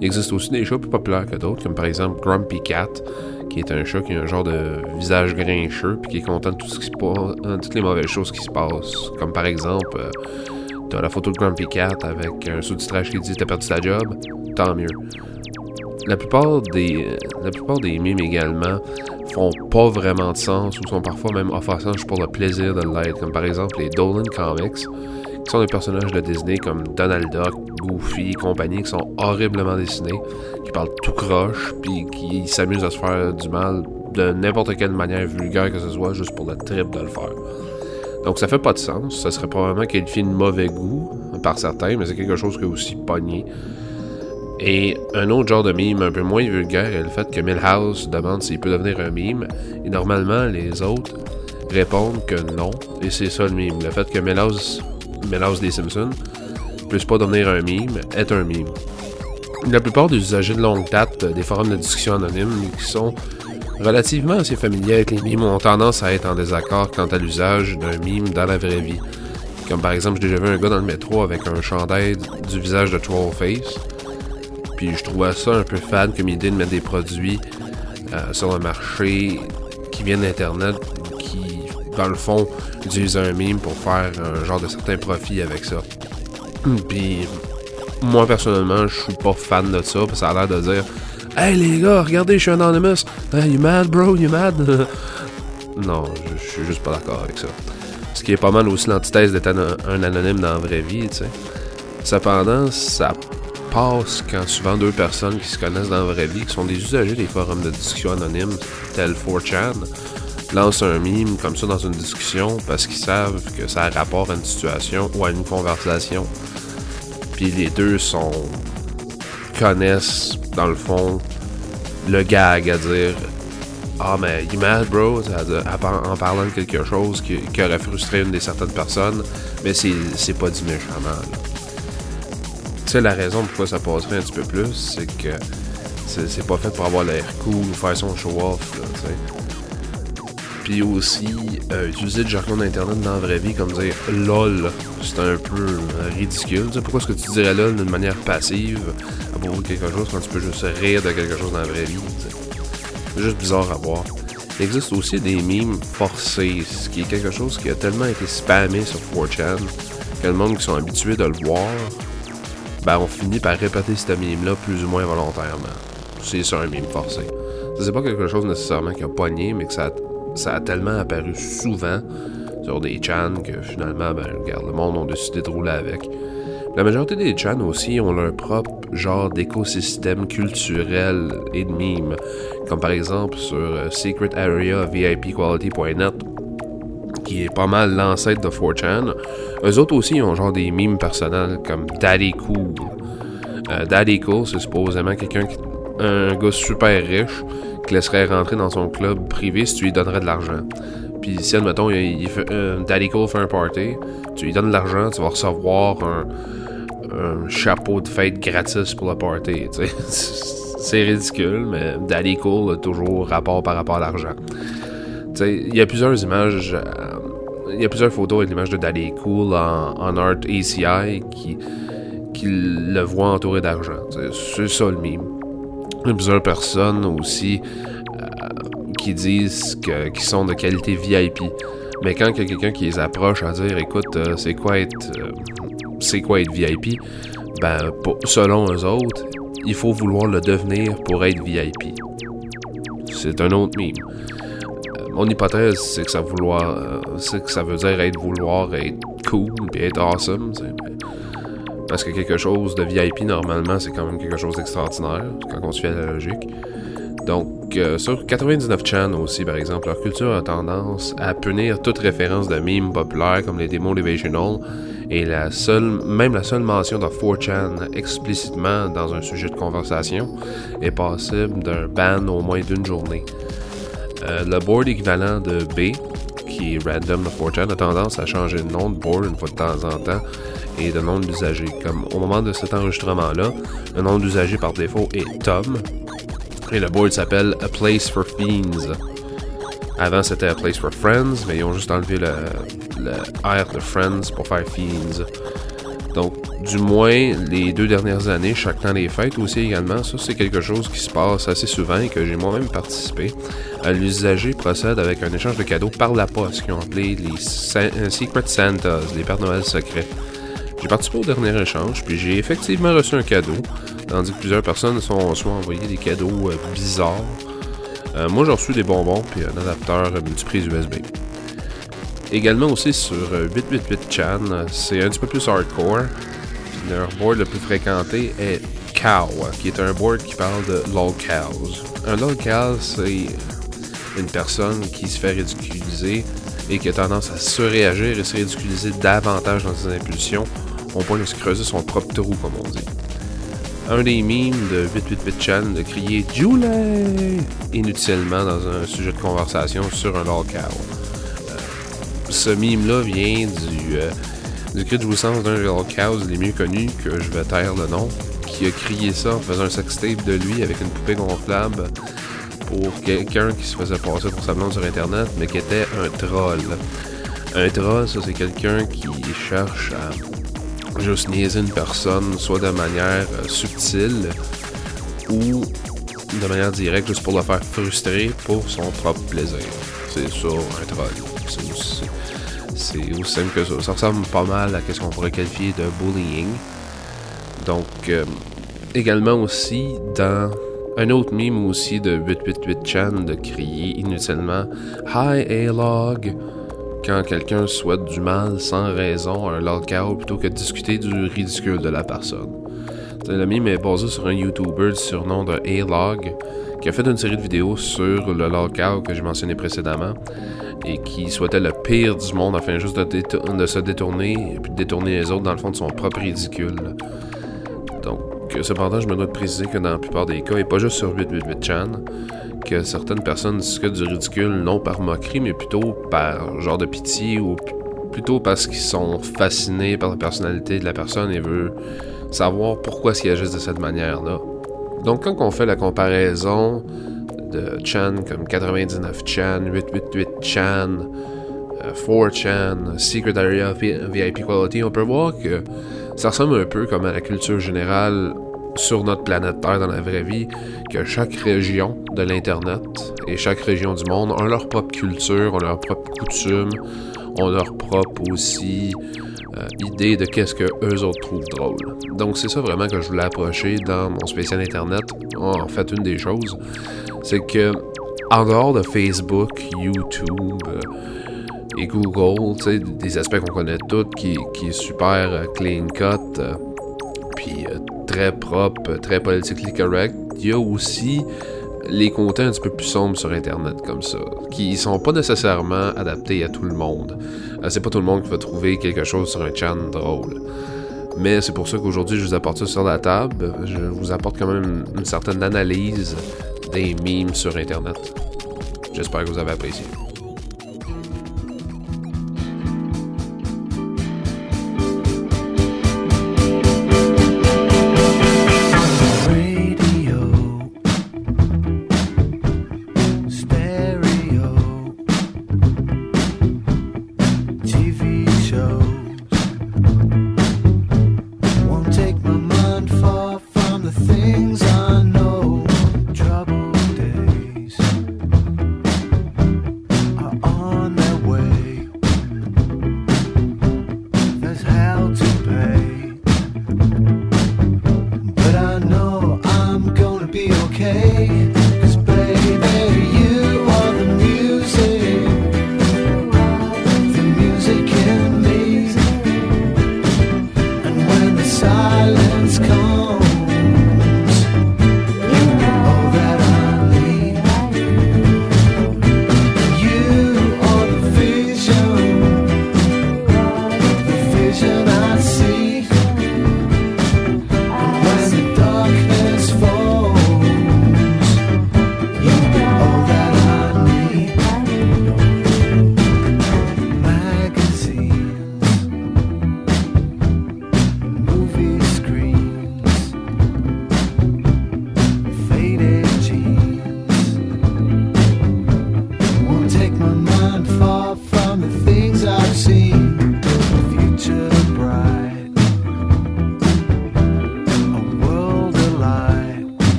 Il existe aussi des chats plus populaires que d'autres, comme par exemple Grumpy Cat, qui est un chat qui a un genre de visage grincheux puis qui est content de tout ce qui se passe, de toutes les mauvaises choses qui se passent. Comme par exemple, euh, t'as la photo de Grumpy Cat avec un sous-titrage qui dit T'as perdu ta job Tant mieux. La plupart des, la plupart des mimes également font pas vraiment de sens ou sont parfois même offensants juste pour le plaisir de l'être, comme par exemple les Dolan Comics, qui sont des personnages de Disney comme Donald Duck, Goofy et compagnie, qui sont horriblement dessinés, qui parlent tout croche, puis qui s'amusent à se faire du mal de n'importe quelle manière vulgaire que ce soit, juste pour le trip de le faire. Donc ça fait pas de sens, ça serait probablement qualifié de mauvais goût par certains, mais c'est quelque chose qui est aussi pogné. Et un autre genre de mime un peu moins vulgaire est le fait que Milhouse demande s'il peut devenir un mime, et normalement les autres répondent que non, et c'est ça le mime. Le fait que Milhouse, Milhouse des Simpsons puisse pas devenir un mime est un mime. La plupart des usagers de longue date des forums de discussion anonymes qui sont relativement assez familiers avec les mimes ont tendance à être en désaccord quant à l'usage d'un mime dans la vraie vie. Comme par exemple, j'ai déjà vu un gars dans le métro avec un chandail du visage de Trollface. Puis je trouvais ça un peu fade comme idée de mettre des produits euh, sur le marché qui viennent d'Internet, qui, dans le fond, utilisent un mime pour faire un genre de certain profit avec ça. Puis moi, personnellement, je suis pas fan de ça, parce que ça a l'air de dire Hey les gars, regardez, je suis anonymous. Hey, you mad, bro? You mad? non, je, suis juste pas d'accord avec ça. Ce qui est pas mal aussi l'antithèse d'être un anonyme dans la vraie vie, tu sais. Cependant, ça passe quand souvent deux personnes qui se connaissent dans la vraie vie, qui sont des usagers des forums de discussion anonymes, tels 4chan, lancent un mime comme ça dans une discussion parce qu'ils savent que ça a rapport à une situation ou à une conversation. Puis les deux sont connaissent dans le fond le gag à dire ah mais mad bro en parlant de quelque chose qui, aurait frustré une des certaines personnes mais c'est pas du méchamment tu sais, la raison pourquoi ça passerait un petit peu plus, c'est que c'est pas fait pour avoir l'air cool ou faire son show-off. Puis aussi, euh, utiliser le jargon d'Internet dans la vraie vie, comme dire LOL, c'est un peu ridicule. Pourquoi est-ce que tu dirais LOL d'une manière passive à propos de quelque chose quand tu peux juste rire de quelque chose dans la vraie vie, C'est juste bizarre à voir. Il existe aussi des mimes forcés, ce qui est quelque chose qui a tellement été spammé sur 4chan que le monde qui sont habitués de le voir ben on finit par répéter ce mime-là plus ou moins volontairement. C'est ça un mime forcé. C'est pas quelque chose nécessairement qui a pogné, mais que ça ça a tellement apparu souvent sur des chans que finalement, ben regarde, le monde a décidé de rouler avec. La majorité des chans aussi ont leur propre genre d'écosystème culturel et de mimes, comme par exemple sur euh, Secret Area VIPQuality.net, qui est pas mal l'ancêtre de 4chan. Eux autres aussi ont genre des mimes personnels comme Daddy Cool. Euh, Daddy Cool, c'est supposément quelqu'un qui. un gars super riche qui laisserait rentrer dans son club privé si tu lui donnerais de l'argent. Puis si, admettons, euh, Daddy Cool fait un party, tu lui donnes de l'argent, tu vas recevoir un, chapeau de fête gratis pour le party. c'est ridicule, mais Daddy Cool a toujours rapport par rapport à l'argent. Il y a plusieurs images. Il y a plusieurs photos avec l'image de Daddy Cool en, en art ACI qui, qui le voit entouré d'argent. C'est ça le mime. Plusieurs personnes aussi euh, qui disent qu'ils sont de qualité VIP. Mais quand il y a quelqu'un qui les approche à dire écoute, euh, c'est quoi être euh, c'est quoi être VIP, ben selon eux autres, il faut vouloir le devenir pour être VIP. C'est un autre mime. Mon hypothèse, c'est que ça vouloir, c'est que ça veut dire être vouloir être cool et être awesome. Parce que quelque chose de VIP, normalement, c'est quand même quelque chose d'extraordinaire, quand on à la logique. Donc, euh, sur 99chan aussi, par exemple, leur culture a tendance à punir toute référence de mimes populaires comme les démos Motivational et la seule, même la seule mention de 4chan explicitement dans un sujet de conversation est passible d'un ban au moins d'une journée. Euh, le board équivalent de B, qui est random de 4chan, a tendance à changer de nom de board une fois de temps en temps et de nom d'usager. Comme au moment de cet enregistrement-là, le nom d'usager par défaut est Tom, et le board s'appelle A Place for Fiends. Avant, c'était A Place for Friends, mais ils ont juste enlevé le, le R de Friends pour faire Fiends. Donc, du moins, les deux dernières années, chaque temps des fêtes aussi également, ça c'est quelque chose qui se passe assez souvent et que j'ai moi-même participé. Euh, L'usager procède avec un échange de cadeaux par la poste, qui ont appelé les euh, Secret Santas, les Pères Noël secrets. J'ai participé au dernier échange, puis j'ai effectivement reçu un cadeau, tandis que plusieurs personnes sont soit envoyé des cadeaux euh, bizarres. Euh, moi, j'ai reçu des bonbons puis un adapteur euh, multiprise USB. Également aussi sur euh, 888chan, euh, c'est un petit peu plus hardcore. Leur board le plus fréquenté est Cow, qui est un board qui parle de lolcows. Un lolcow, c'est une personne qui se fait ridiculiser et qui a tendance à surréagir et se ridiculiser davantage dans ses impulsions, point de se creuser son propre trou, comme on dit. Un des memes de 888chan de crier Julie inutilement dans un sujet de conversation sur un lolcow. Euh, ce meme-là vient du, euh, du cri de jouissance d'un lolcow les mieux connus, que je vais taire le nom, qui a crié ça en faisant un sextape de lui avec une poupée gonflable pour quelqu'un qui se faisait passer pour sa blonde sur internet, mais qui était un troll. Un troll, ça c'est quelqu'un qui cherche à juste niaiser une personne, soit de manière euh, subtile ou de manière directe, juste pour le faire frustrer pour son propre plaisir. C'est ça, un troll. C'est aussi, c'est simple que ça. Ça ressemble pas mal à ce qu'on pourrait qualifier de bullying. Donc, euh, également aussi dans un autre meme aussi de 888chan de crier inutilement Hi A-Log quand quelqu'un souhaite du mal sans raison à un lolcow plutôt que de discuter du ridicule de la personne. Le meme est basé sur un YouTuber du surnom de A-Log qui a fait une série de vidéos sur le lolcow que j'ai mentionné précédemment et qui souhaitait le pire du monde afin juste de, se détourner et puis de détourner les autres dans le fond de son propre ridicule. Donc, cependant, je me dois de préciser que dans la plupart des cas, et pas juste sur 888chan, que certaines personnes discutent du ridicule non par moquerie, mais plutôt par genre de pitié ou plutôt parce qu'ils sont fascinés par la personnalité de la personne et veulent savoir pourquoi ils agissent de cette manière-là. Donc, quand on fait la comparaison de Chan comme 99chan, 888chan, euh, 4chan, Secret Area VIP Quality, on peut voir que ça ressemble un peu comme à la culture générale sur notre planète Terre dans la vraie vie, que chaque région de l'Internet et chaque région du monde ont leur propre culture, ont leur propre coutume, ont leur propre aussi euh, idée de qu'est-ce que eux autres trouvent drôle. Donc c'est ça vraiment que je voulais approcher dans mon spécial Internet. En fait, une des choses, c'est que en dehors de Facebook, YouTube, euh, et Google, des aspects qu'on connaît tous, qui, est super euh, clean cut, puis euh, très propre, très politically correct. Il y a aussi les côtés un petit peu plus sombres sur Internet comme ça, qui sont pas nécessairement adaptés à tout le monde. Euh, c'est pas tout le monde qui va trouver quelque chose sur un chan drôle. Mais c'est pour ça qu'aujourd'hui, je vous apporte ça sur la table. Je vous apporte quand même une certaine analyse des memes sur Internet. J'espère que vous avez apprécié.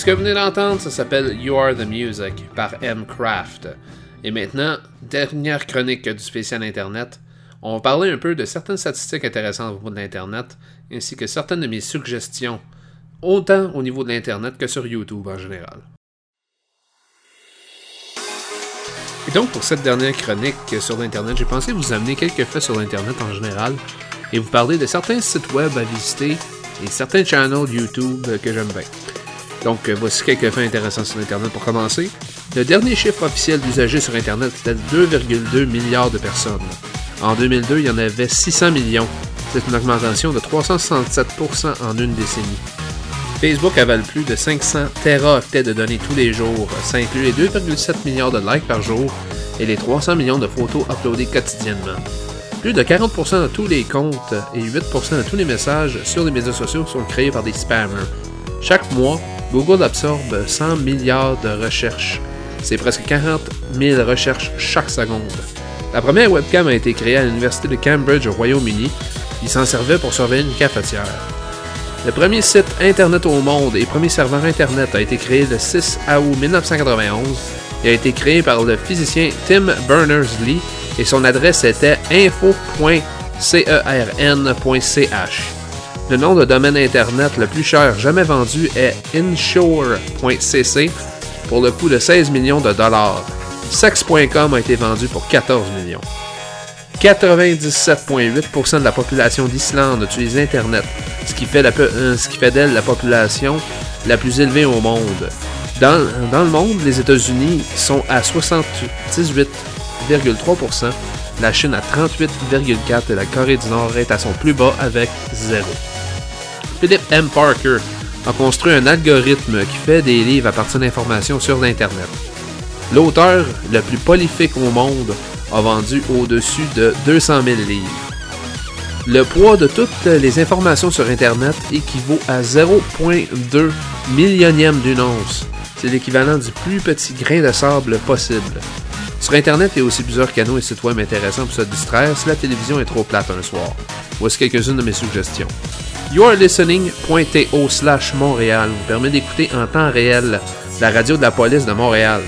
Ce que vous venez d'entendre, ça s'appelle You Are the Music par M. Craft. Et maintenant, dernière chronique du spécial Internet. On va parler un peu de certaines statistiques intéressantes au niveau de l'Internet, ainsi que certaines de mes suggestions, autant au niveau de l'Internet que sur YouTube en général. Et donc, pour cette dernière chronique sur l'Internet, j'ai pensé vous amener quelques faits sur l'Internet en général et vous parler de certains sites web à visiter et certains channels YouTube que j'aime bien. Donc, euh, voici quelques faits intéressants sur Internet pour commencer. Le dernier chiffre officiel d'usagers sur Internet était de 2,2 milliards de personnes. En 2002, il y en avait 600 millions. C'est une augmentation de 367% en une décennie. Facebook avale plus de 500 teraoctets de données tous les jours. Ça inclut les 2,7 milliards de likes par jour et les 300 millions de photos uploadées quotidiennement. Plus de 40% de tous les comptes et 8% de tous les messages sur les médias sociaux sont créés par des spammers. Chaque mois, Google absorbe 100 milliards de recherches. C'est presque 40 000 recherches chaque seconde. La première webcam a été créée à l'université de Cambridge au Royaume-Uni. Il s'en servait pour surveiller une cafetière. Le premier site Internet au monde et premier serveur Internet a été créé le 6 août 1991 et a été créé par le physicien Tim Berners-Lee et son adresse était info.cern.ch. Le nom de domaine Internet le plus cher jamais vendu est insure.cc pour le coût de 16 millions de dollars. Sex.com a été vendu pour 14 millions. 97,8% de la population d'Islande utilise Internet, ce qui fait, la pe- euh, ce qui fait d'elle la population la plus élevée au monde. Dans le monde, les États-Unis sont à 78,3%, la Chine à 38,4% et la Corée du Nord est à son plus bas avec 0. Philip M. Parker a construit un algorithme qui fait des livres à partir d'informations sur l'Internet. L'auteur le plus prolifique au monde a vendu au-dessus de 200 000 livres. Le poids de toutes les informations sur Internet équivaut à 0,2 millionième d'une once. C'est l'équivalent du plus petit grain de sable possible. Sur Internet, il y a aussi plusieurs canaux et sites web intéressants pour se distraire si la télévision est trop plate un soir. Voici quelques-unes de mes suggestions. YourListening.to slash Montréal vous permet d'écouter en temps réel la radio de la police de Montréal.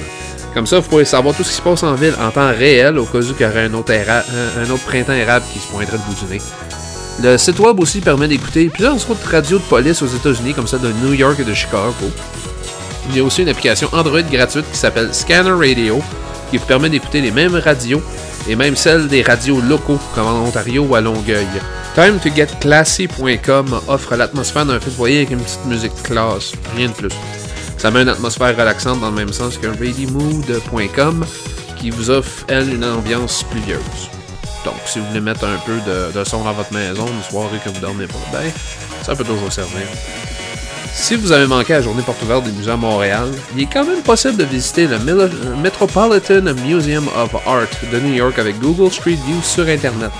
Comme ça, vous pouvez savoir tout ce qui se passe en ville en temps réel au cas où il y aurait un autre, printemps érable qui se pointerait le bout du nez. Le site web aussi permet d'écouter plusieurs autres radios de police aux États-Unis, comme celle de New York et de Chicago. Il y a aussi une application Android gratuite qui s'appelle Scanner Radio, qui vous permet d'écouter les mêmes radios et même celles des radios locaux, comme en Ontario ou à Longueuil. TimeToGetClassy.com offre l'atmosphère d'un film foyer avec une petite musique classe, rien de plus. Ça met une atmosphère relaxante dans le même sens que ReadyMood.com qui vous offre, elle, une ambiance pluvieuse. Donc, si vous voulez mettre un peu de, de son dans votre maison, une soirée que vous dormez pas bien, ça peut toujours servir. Si vous avez manqué la journée porte ouverte des musées à Montréal, il est quand même possible de visiter le Metropolitan Museum of Art de New York avec Google Street View sur Internet.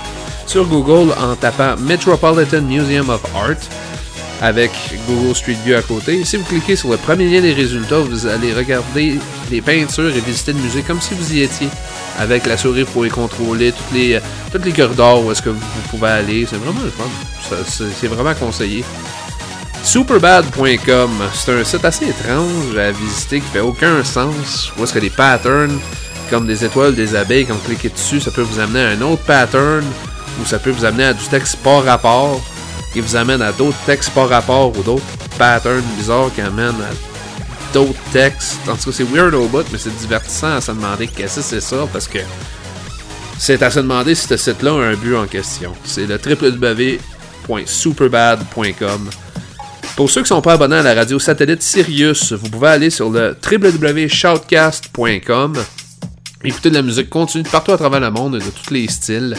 Sur Google, en tapant Metropolitan Museum of Art, avec Google Street View à côté. Si vous cliquez sur le premier lien des résultats, vous allez regarder les peintures et visiter le musée comme si vous y étiez. Avec la souris, vous pouvez contrôler toutes les, tous les corridors où est-ce que vous, pouvez aller. C'est vraiment le fun. C'est vraiment conseillé. Superbad.com, c'est un site assez étrange à visiter qui fait aucun sens. Où est-ce que des patterns comme des étoiles, des abeilles, quand vous cliquez dessus, ça peut vous amener à un autre pattern ou ça peut vous amener à du texte pas rapport qui vous amène à d'autres textes pas rapport ou d'autres patterns bizarres qui amènent à d'autres textes. En tout cas, c'est weird au mais c'est divertissant à se demander qu'est-ce que c'est ça parce que c'est à se demander si ce site-là a un but en question. C'est le www.superbad.com. Pour ceux qui sont pas abonnés à la radio satellite Sirius, vous pouvez aller sur le www.shoutcast.com. Écouter de la musique continue partout à travers le monde de tous les styles.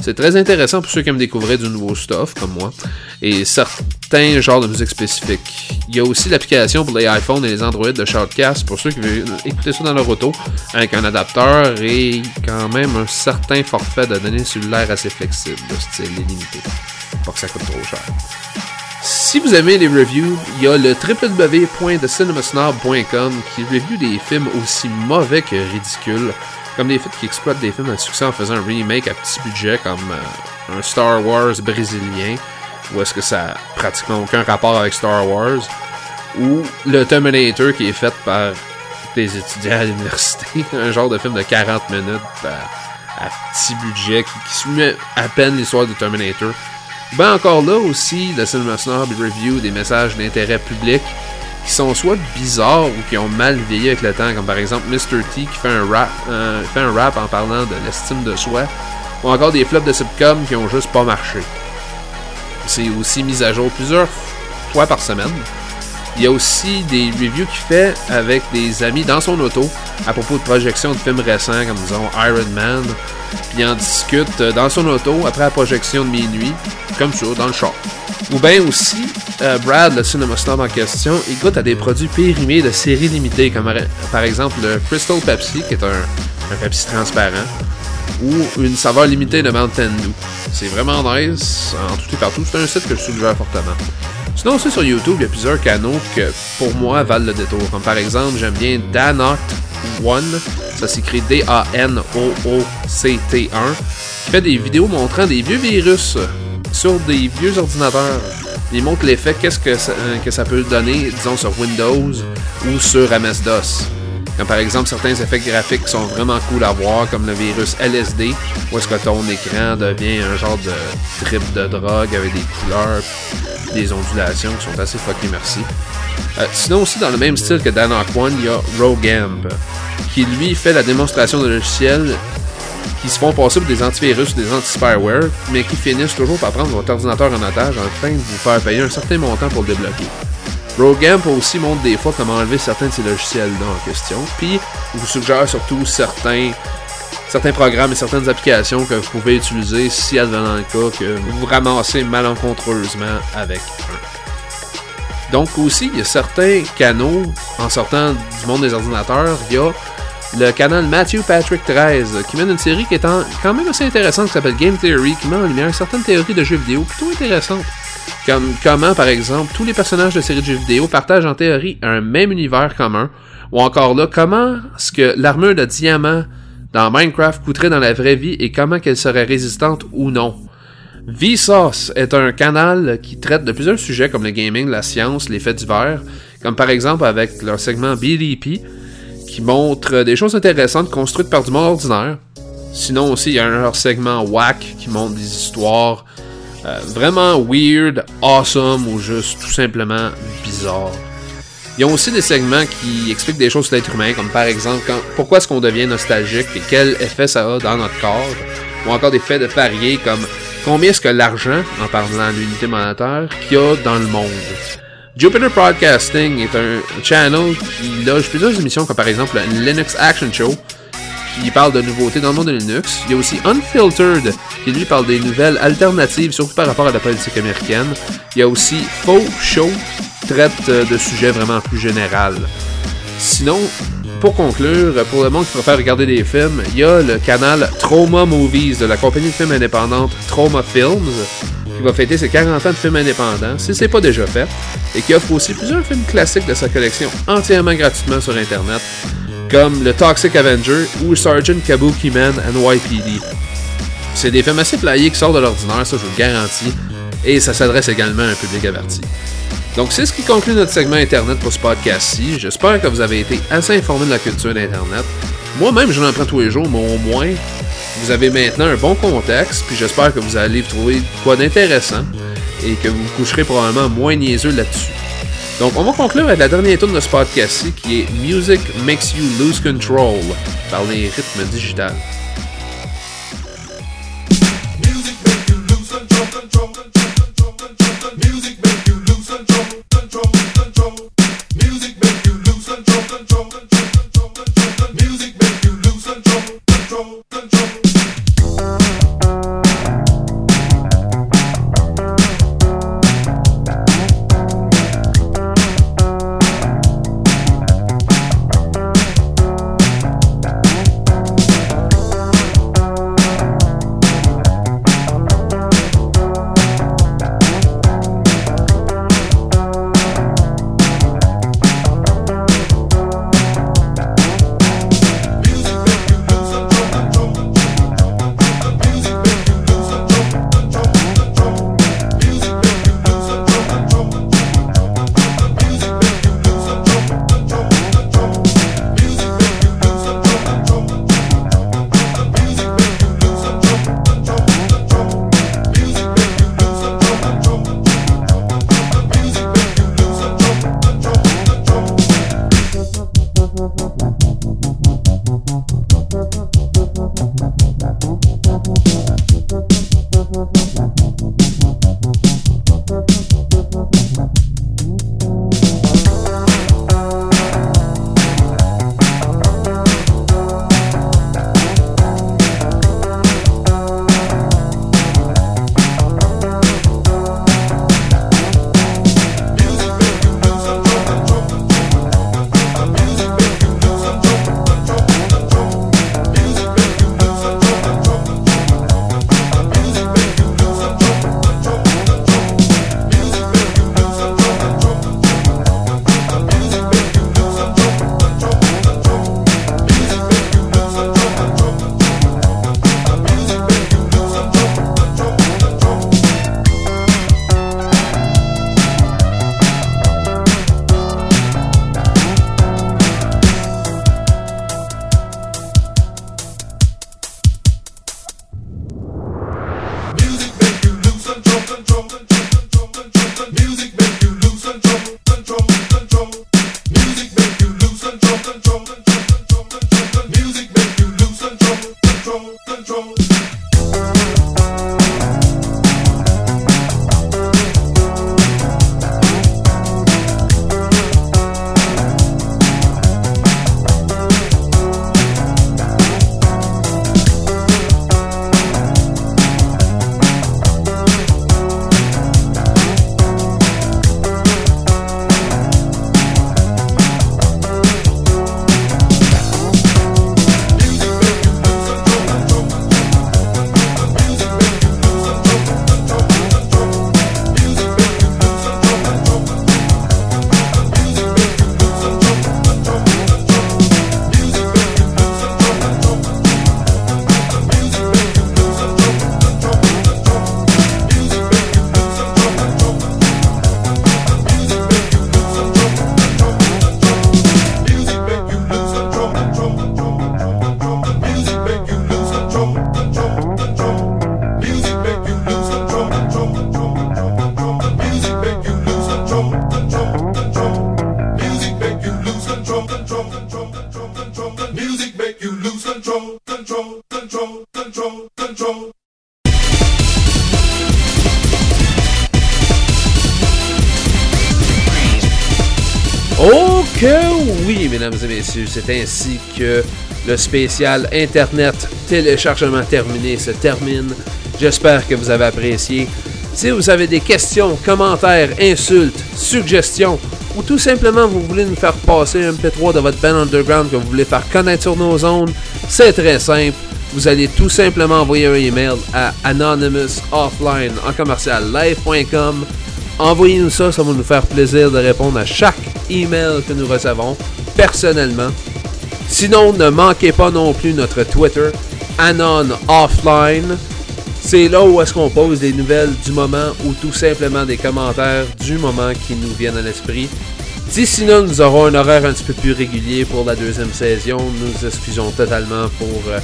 C'est très intéressant pour ceux qui aiment découvrir du nouveau stuff, comme moi, et certains genres de musique spécifiques. Il y a aussi l'application pour les iPhones et les Android de Shoutcast pour ceux qui veulent écouter ça dans leur auto, avec un adapteur et quand même un certain forfait de données cellulaires assez flexible, de style illimité. Pas que ça coûte trop cher. Si vous aimez les reviews, il y a le www.thecinemasnob.com qui review des films aussi mauvais que ridicules, comme des films qui exploitent des films à succès en faisant un remake à petit budget comme euh, un Star Wars brésilien, où est-ce que ça a pratiquement aucun rapport avec Star Wars, ou le Terminator qui est fait par des étudiants à l'université, un genre de film de 40 minutes à, à petit budget qui, suit à peine l'histoire du Terminator. Ben encore là aussi, le Cinema Snob review des messages d'intérêt public qui sont soit bizarres ou qui ont mal vieilli avec le temps, comme par exemple Mr. T qui fait un rap, en parlant de l'estime de soi, ou encore des flops de sitcom qui ont juste pas marché. C'est aussi mis à jour plusieurs fois par semaine. Il y a aussi des reviews qu'il fait avec des amis dans son auto à propos de projections de films récents comme disons Iron Man. Puis il en discute euh, dans son auto après la projection de minuit, comme ça, dans le char. Ou bien aussi, euh, Brad, le cinéma snob en question, il goûte à des produits périmés de séries limitées, comme par exemple le Crystal Pepsi, qui est un, un Pepsi transparent, ou une saveur limitée de Mountain Dew. C'est vraiment nice, en tout et partout. C'est un site que je suggère fortement. Sinon aussi sur YouTube, il y a plusieurs canaux que pour moi valent le détour. Comme par exemple, j'aime bien Danot One, ça s'écrit D-A-N-O-O-C-T 1, qui fait des vidéos montrant des vieux virus sur des vieux ordinateurs. Il montre l'effet qu'est-ce que ça, euh, peut donner, disons, sur Windows ou sur MS-DOS. Comme par exemple, certains effets graphiques sont vraiment cool à voir, comme le virus LSD, où est-ce que ton écran devient un genre de trip de drogue avec des couleurs, des ondulations qui sont assez fucking merci. Euh, sinon aussi, dans le même style que Dan One, il y a Rogamp, qui lui fait la démonstration de logiciels qui se font passer pour des antivirus ou des anti-spyware, mais qui finissent toujours par prendre votre ordinateur en otage en train de vous faire payer un certain montant pour le débloquer. Rogamp aussi montre des fois comment enlever certains de ces logiciels-là en question, puis vous suggère surtout certains, certains programmes et certaines applications que vous pouvez utiliser si advenant le cas que vous vous ramassez malencontreusement avec un. Donc aussi, il y a certains canaux, en sortant du monde des ordinateurs, il y a le canal Matthew Patrick 13, qui mène une série qui est en- quand même assez intéressante, qui s'appelle Game Theory, qui met en lumière certaines théories de jeux vidéo plutôt intéressantes. Comme comment, par exemple, tous les personnages de séries de jeux vidéo partagent en théorie un même univers commun, ou encore là, comment est-ce que l'armure de diamant dans Minecraft coûterait dans la vraie vie et comment qu'elle serait résistante ou non. Vsauce est un canal qui traite de plusieurs sujets comme le gaming, la science, les faits divers, comme par exemple avec leur segment BDP, qui montre des choses intéressantes construites par du monde ordinaire. Sinon aussi, il y a leur segment WAC qui montre des histoires euh, vraiment weird, awesome ou juste tout simplement bizarres. Ils ont aussi des segments qui expliquent des choses sur l'être humain, comme par exemple quand- pourquoi est-ce qu'on devient nostalgique et quel effet ça a dans notre corps, ou encore des faits de variés comme combien est-ce que l'argent, en parlant de l'unité monétaire, qu'il y a dans le monde? Jupiter Broadcasting est un channel qui loge plusieurs émissions, comme par exemple le Linux Action Show, qui parle de nouveautés dans le monde de Linux. Il y a aussi Unfiltered, qui lui parle des nouvelles alternatives, surtout par rapport à la politique américaine. Il y a aussi Faux Show, qui traite euh, de sujets vraiment plus général. Sinon, pour conclure, pour le monde qui préfère regarder des films, il y a le canal Trauma Movies de la compagnie de films indépendante Trauma Films, qui va fêter ses 40 ans de films indépendants, si c'est pas déjà fait, et qui offre aussi plusieurs films classiques de sa collection entièrement gratuitement sur Internet, comme le Toxic Avenger ou Sergeant Kabuki Man NYPD. C'est des films assez flyés qui sortent de l'ordinaire, ça je vous le garantis, et ça s'adresse également à un public averti. Donc c'est ce qui conclut notre segment Internet pour ce podcast-ci. J'espère que vous avez été assez informé de la culture d'Internet. Moi-même, j'en apprends tous les jours, mais au moins, vous avez maintenant un bon contexte, puis j'espère que vous allez trouver quoi d'intéressant et que vous vous coucherez probablement moins niaiseux là-dessus. Donc, on va conclure avec la dernière tourne de ce podcast-ci qui est Music Makes You Lose Control par les rythmes digitales. C'est ainsi que le spécial Internet téléchargement terminé se termine. J'espère que vous avez apprécié. Si vous avez des questions, commentaires, insultes, suggestions, ou tout simplement vous voulez nous faire passer un P3 de votre band underground que vous voulez faire connaître sur nos zones, c'est très simple. Vous allez tout simplement envoyer un email à anonymousoffline en commercial live.com. Envoyez-nous ça, ça va nous faire plaisir de répondre à chaque email que nous recevons personnellement. Sinon, ne manquez pas non plus notre Twitter, Anon Offline. C'est là où est-ce qu'on pose des nouvelles du moment ou tout simplement des commentaires du moment qui nous viennent à l'esprit. D'ici là, nous aurons un horaire un petit peu plus régulier pour la deuxième saison. Nous excusons totalement pour euh,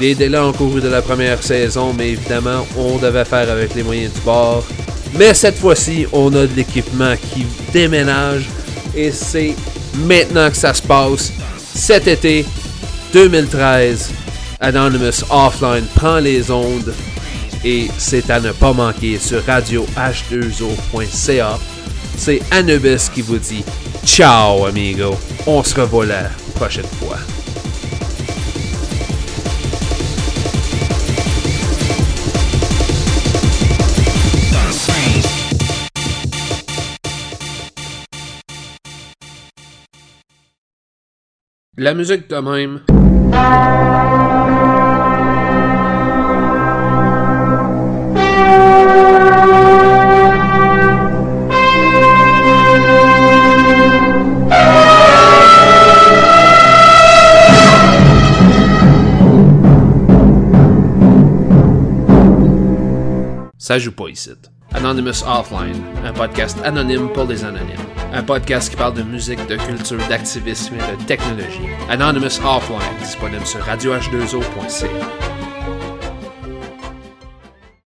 les délais encourus de la première saison, mais évidemment, on devait faire avec les moyens du bord. Mais cette fois-ci, on a de l'équipement qui déménage et c'est maintenant que ça se passe. Cet été 2013, Anonymous Offline prend les ondes et c'est à ne pas manquer sur radioh2o.ca. C'est Anubis qui vous dit ciao amigo. On se revoit la prochaine fois. La musique de même. Ça joue pas ici. Anonymous Offline, un podcast anonyme pour les anonymes. Un podcast qui parle de musique, de culture, d'activisme et de technologie. Anonymous Offline, disponible sur radioh2o.ca.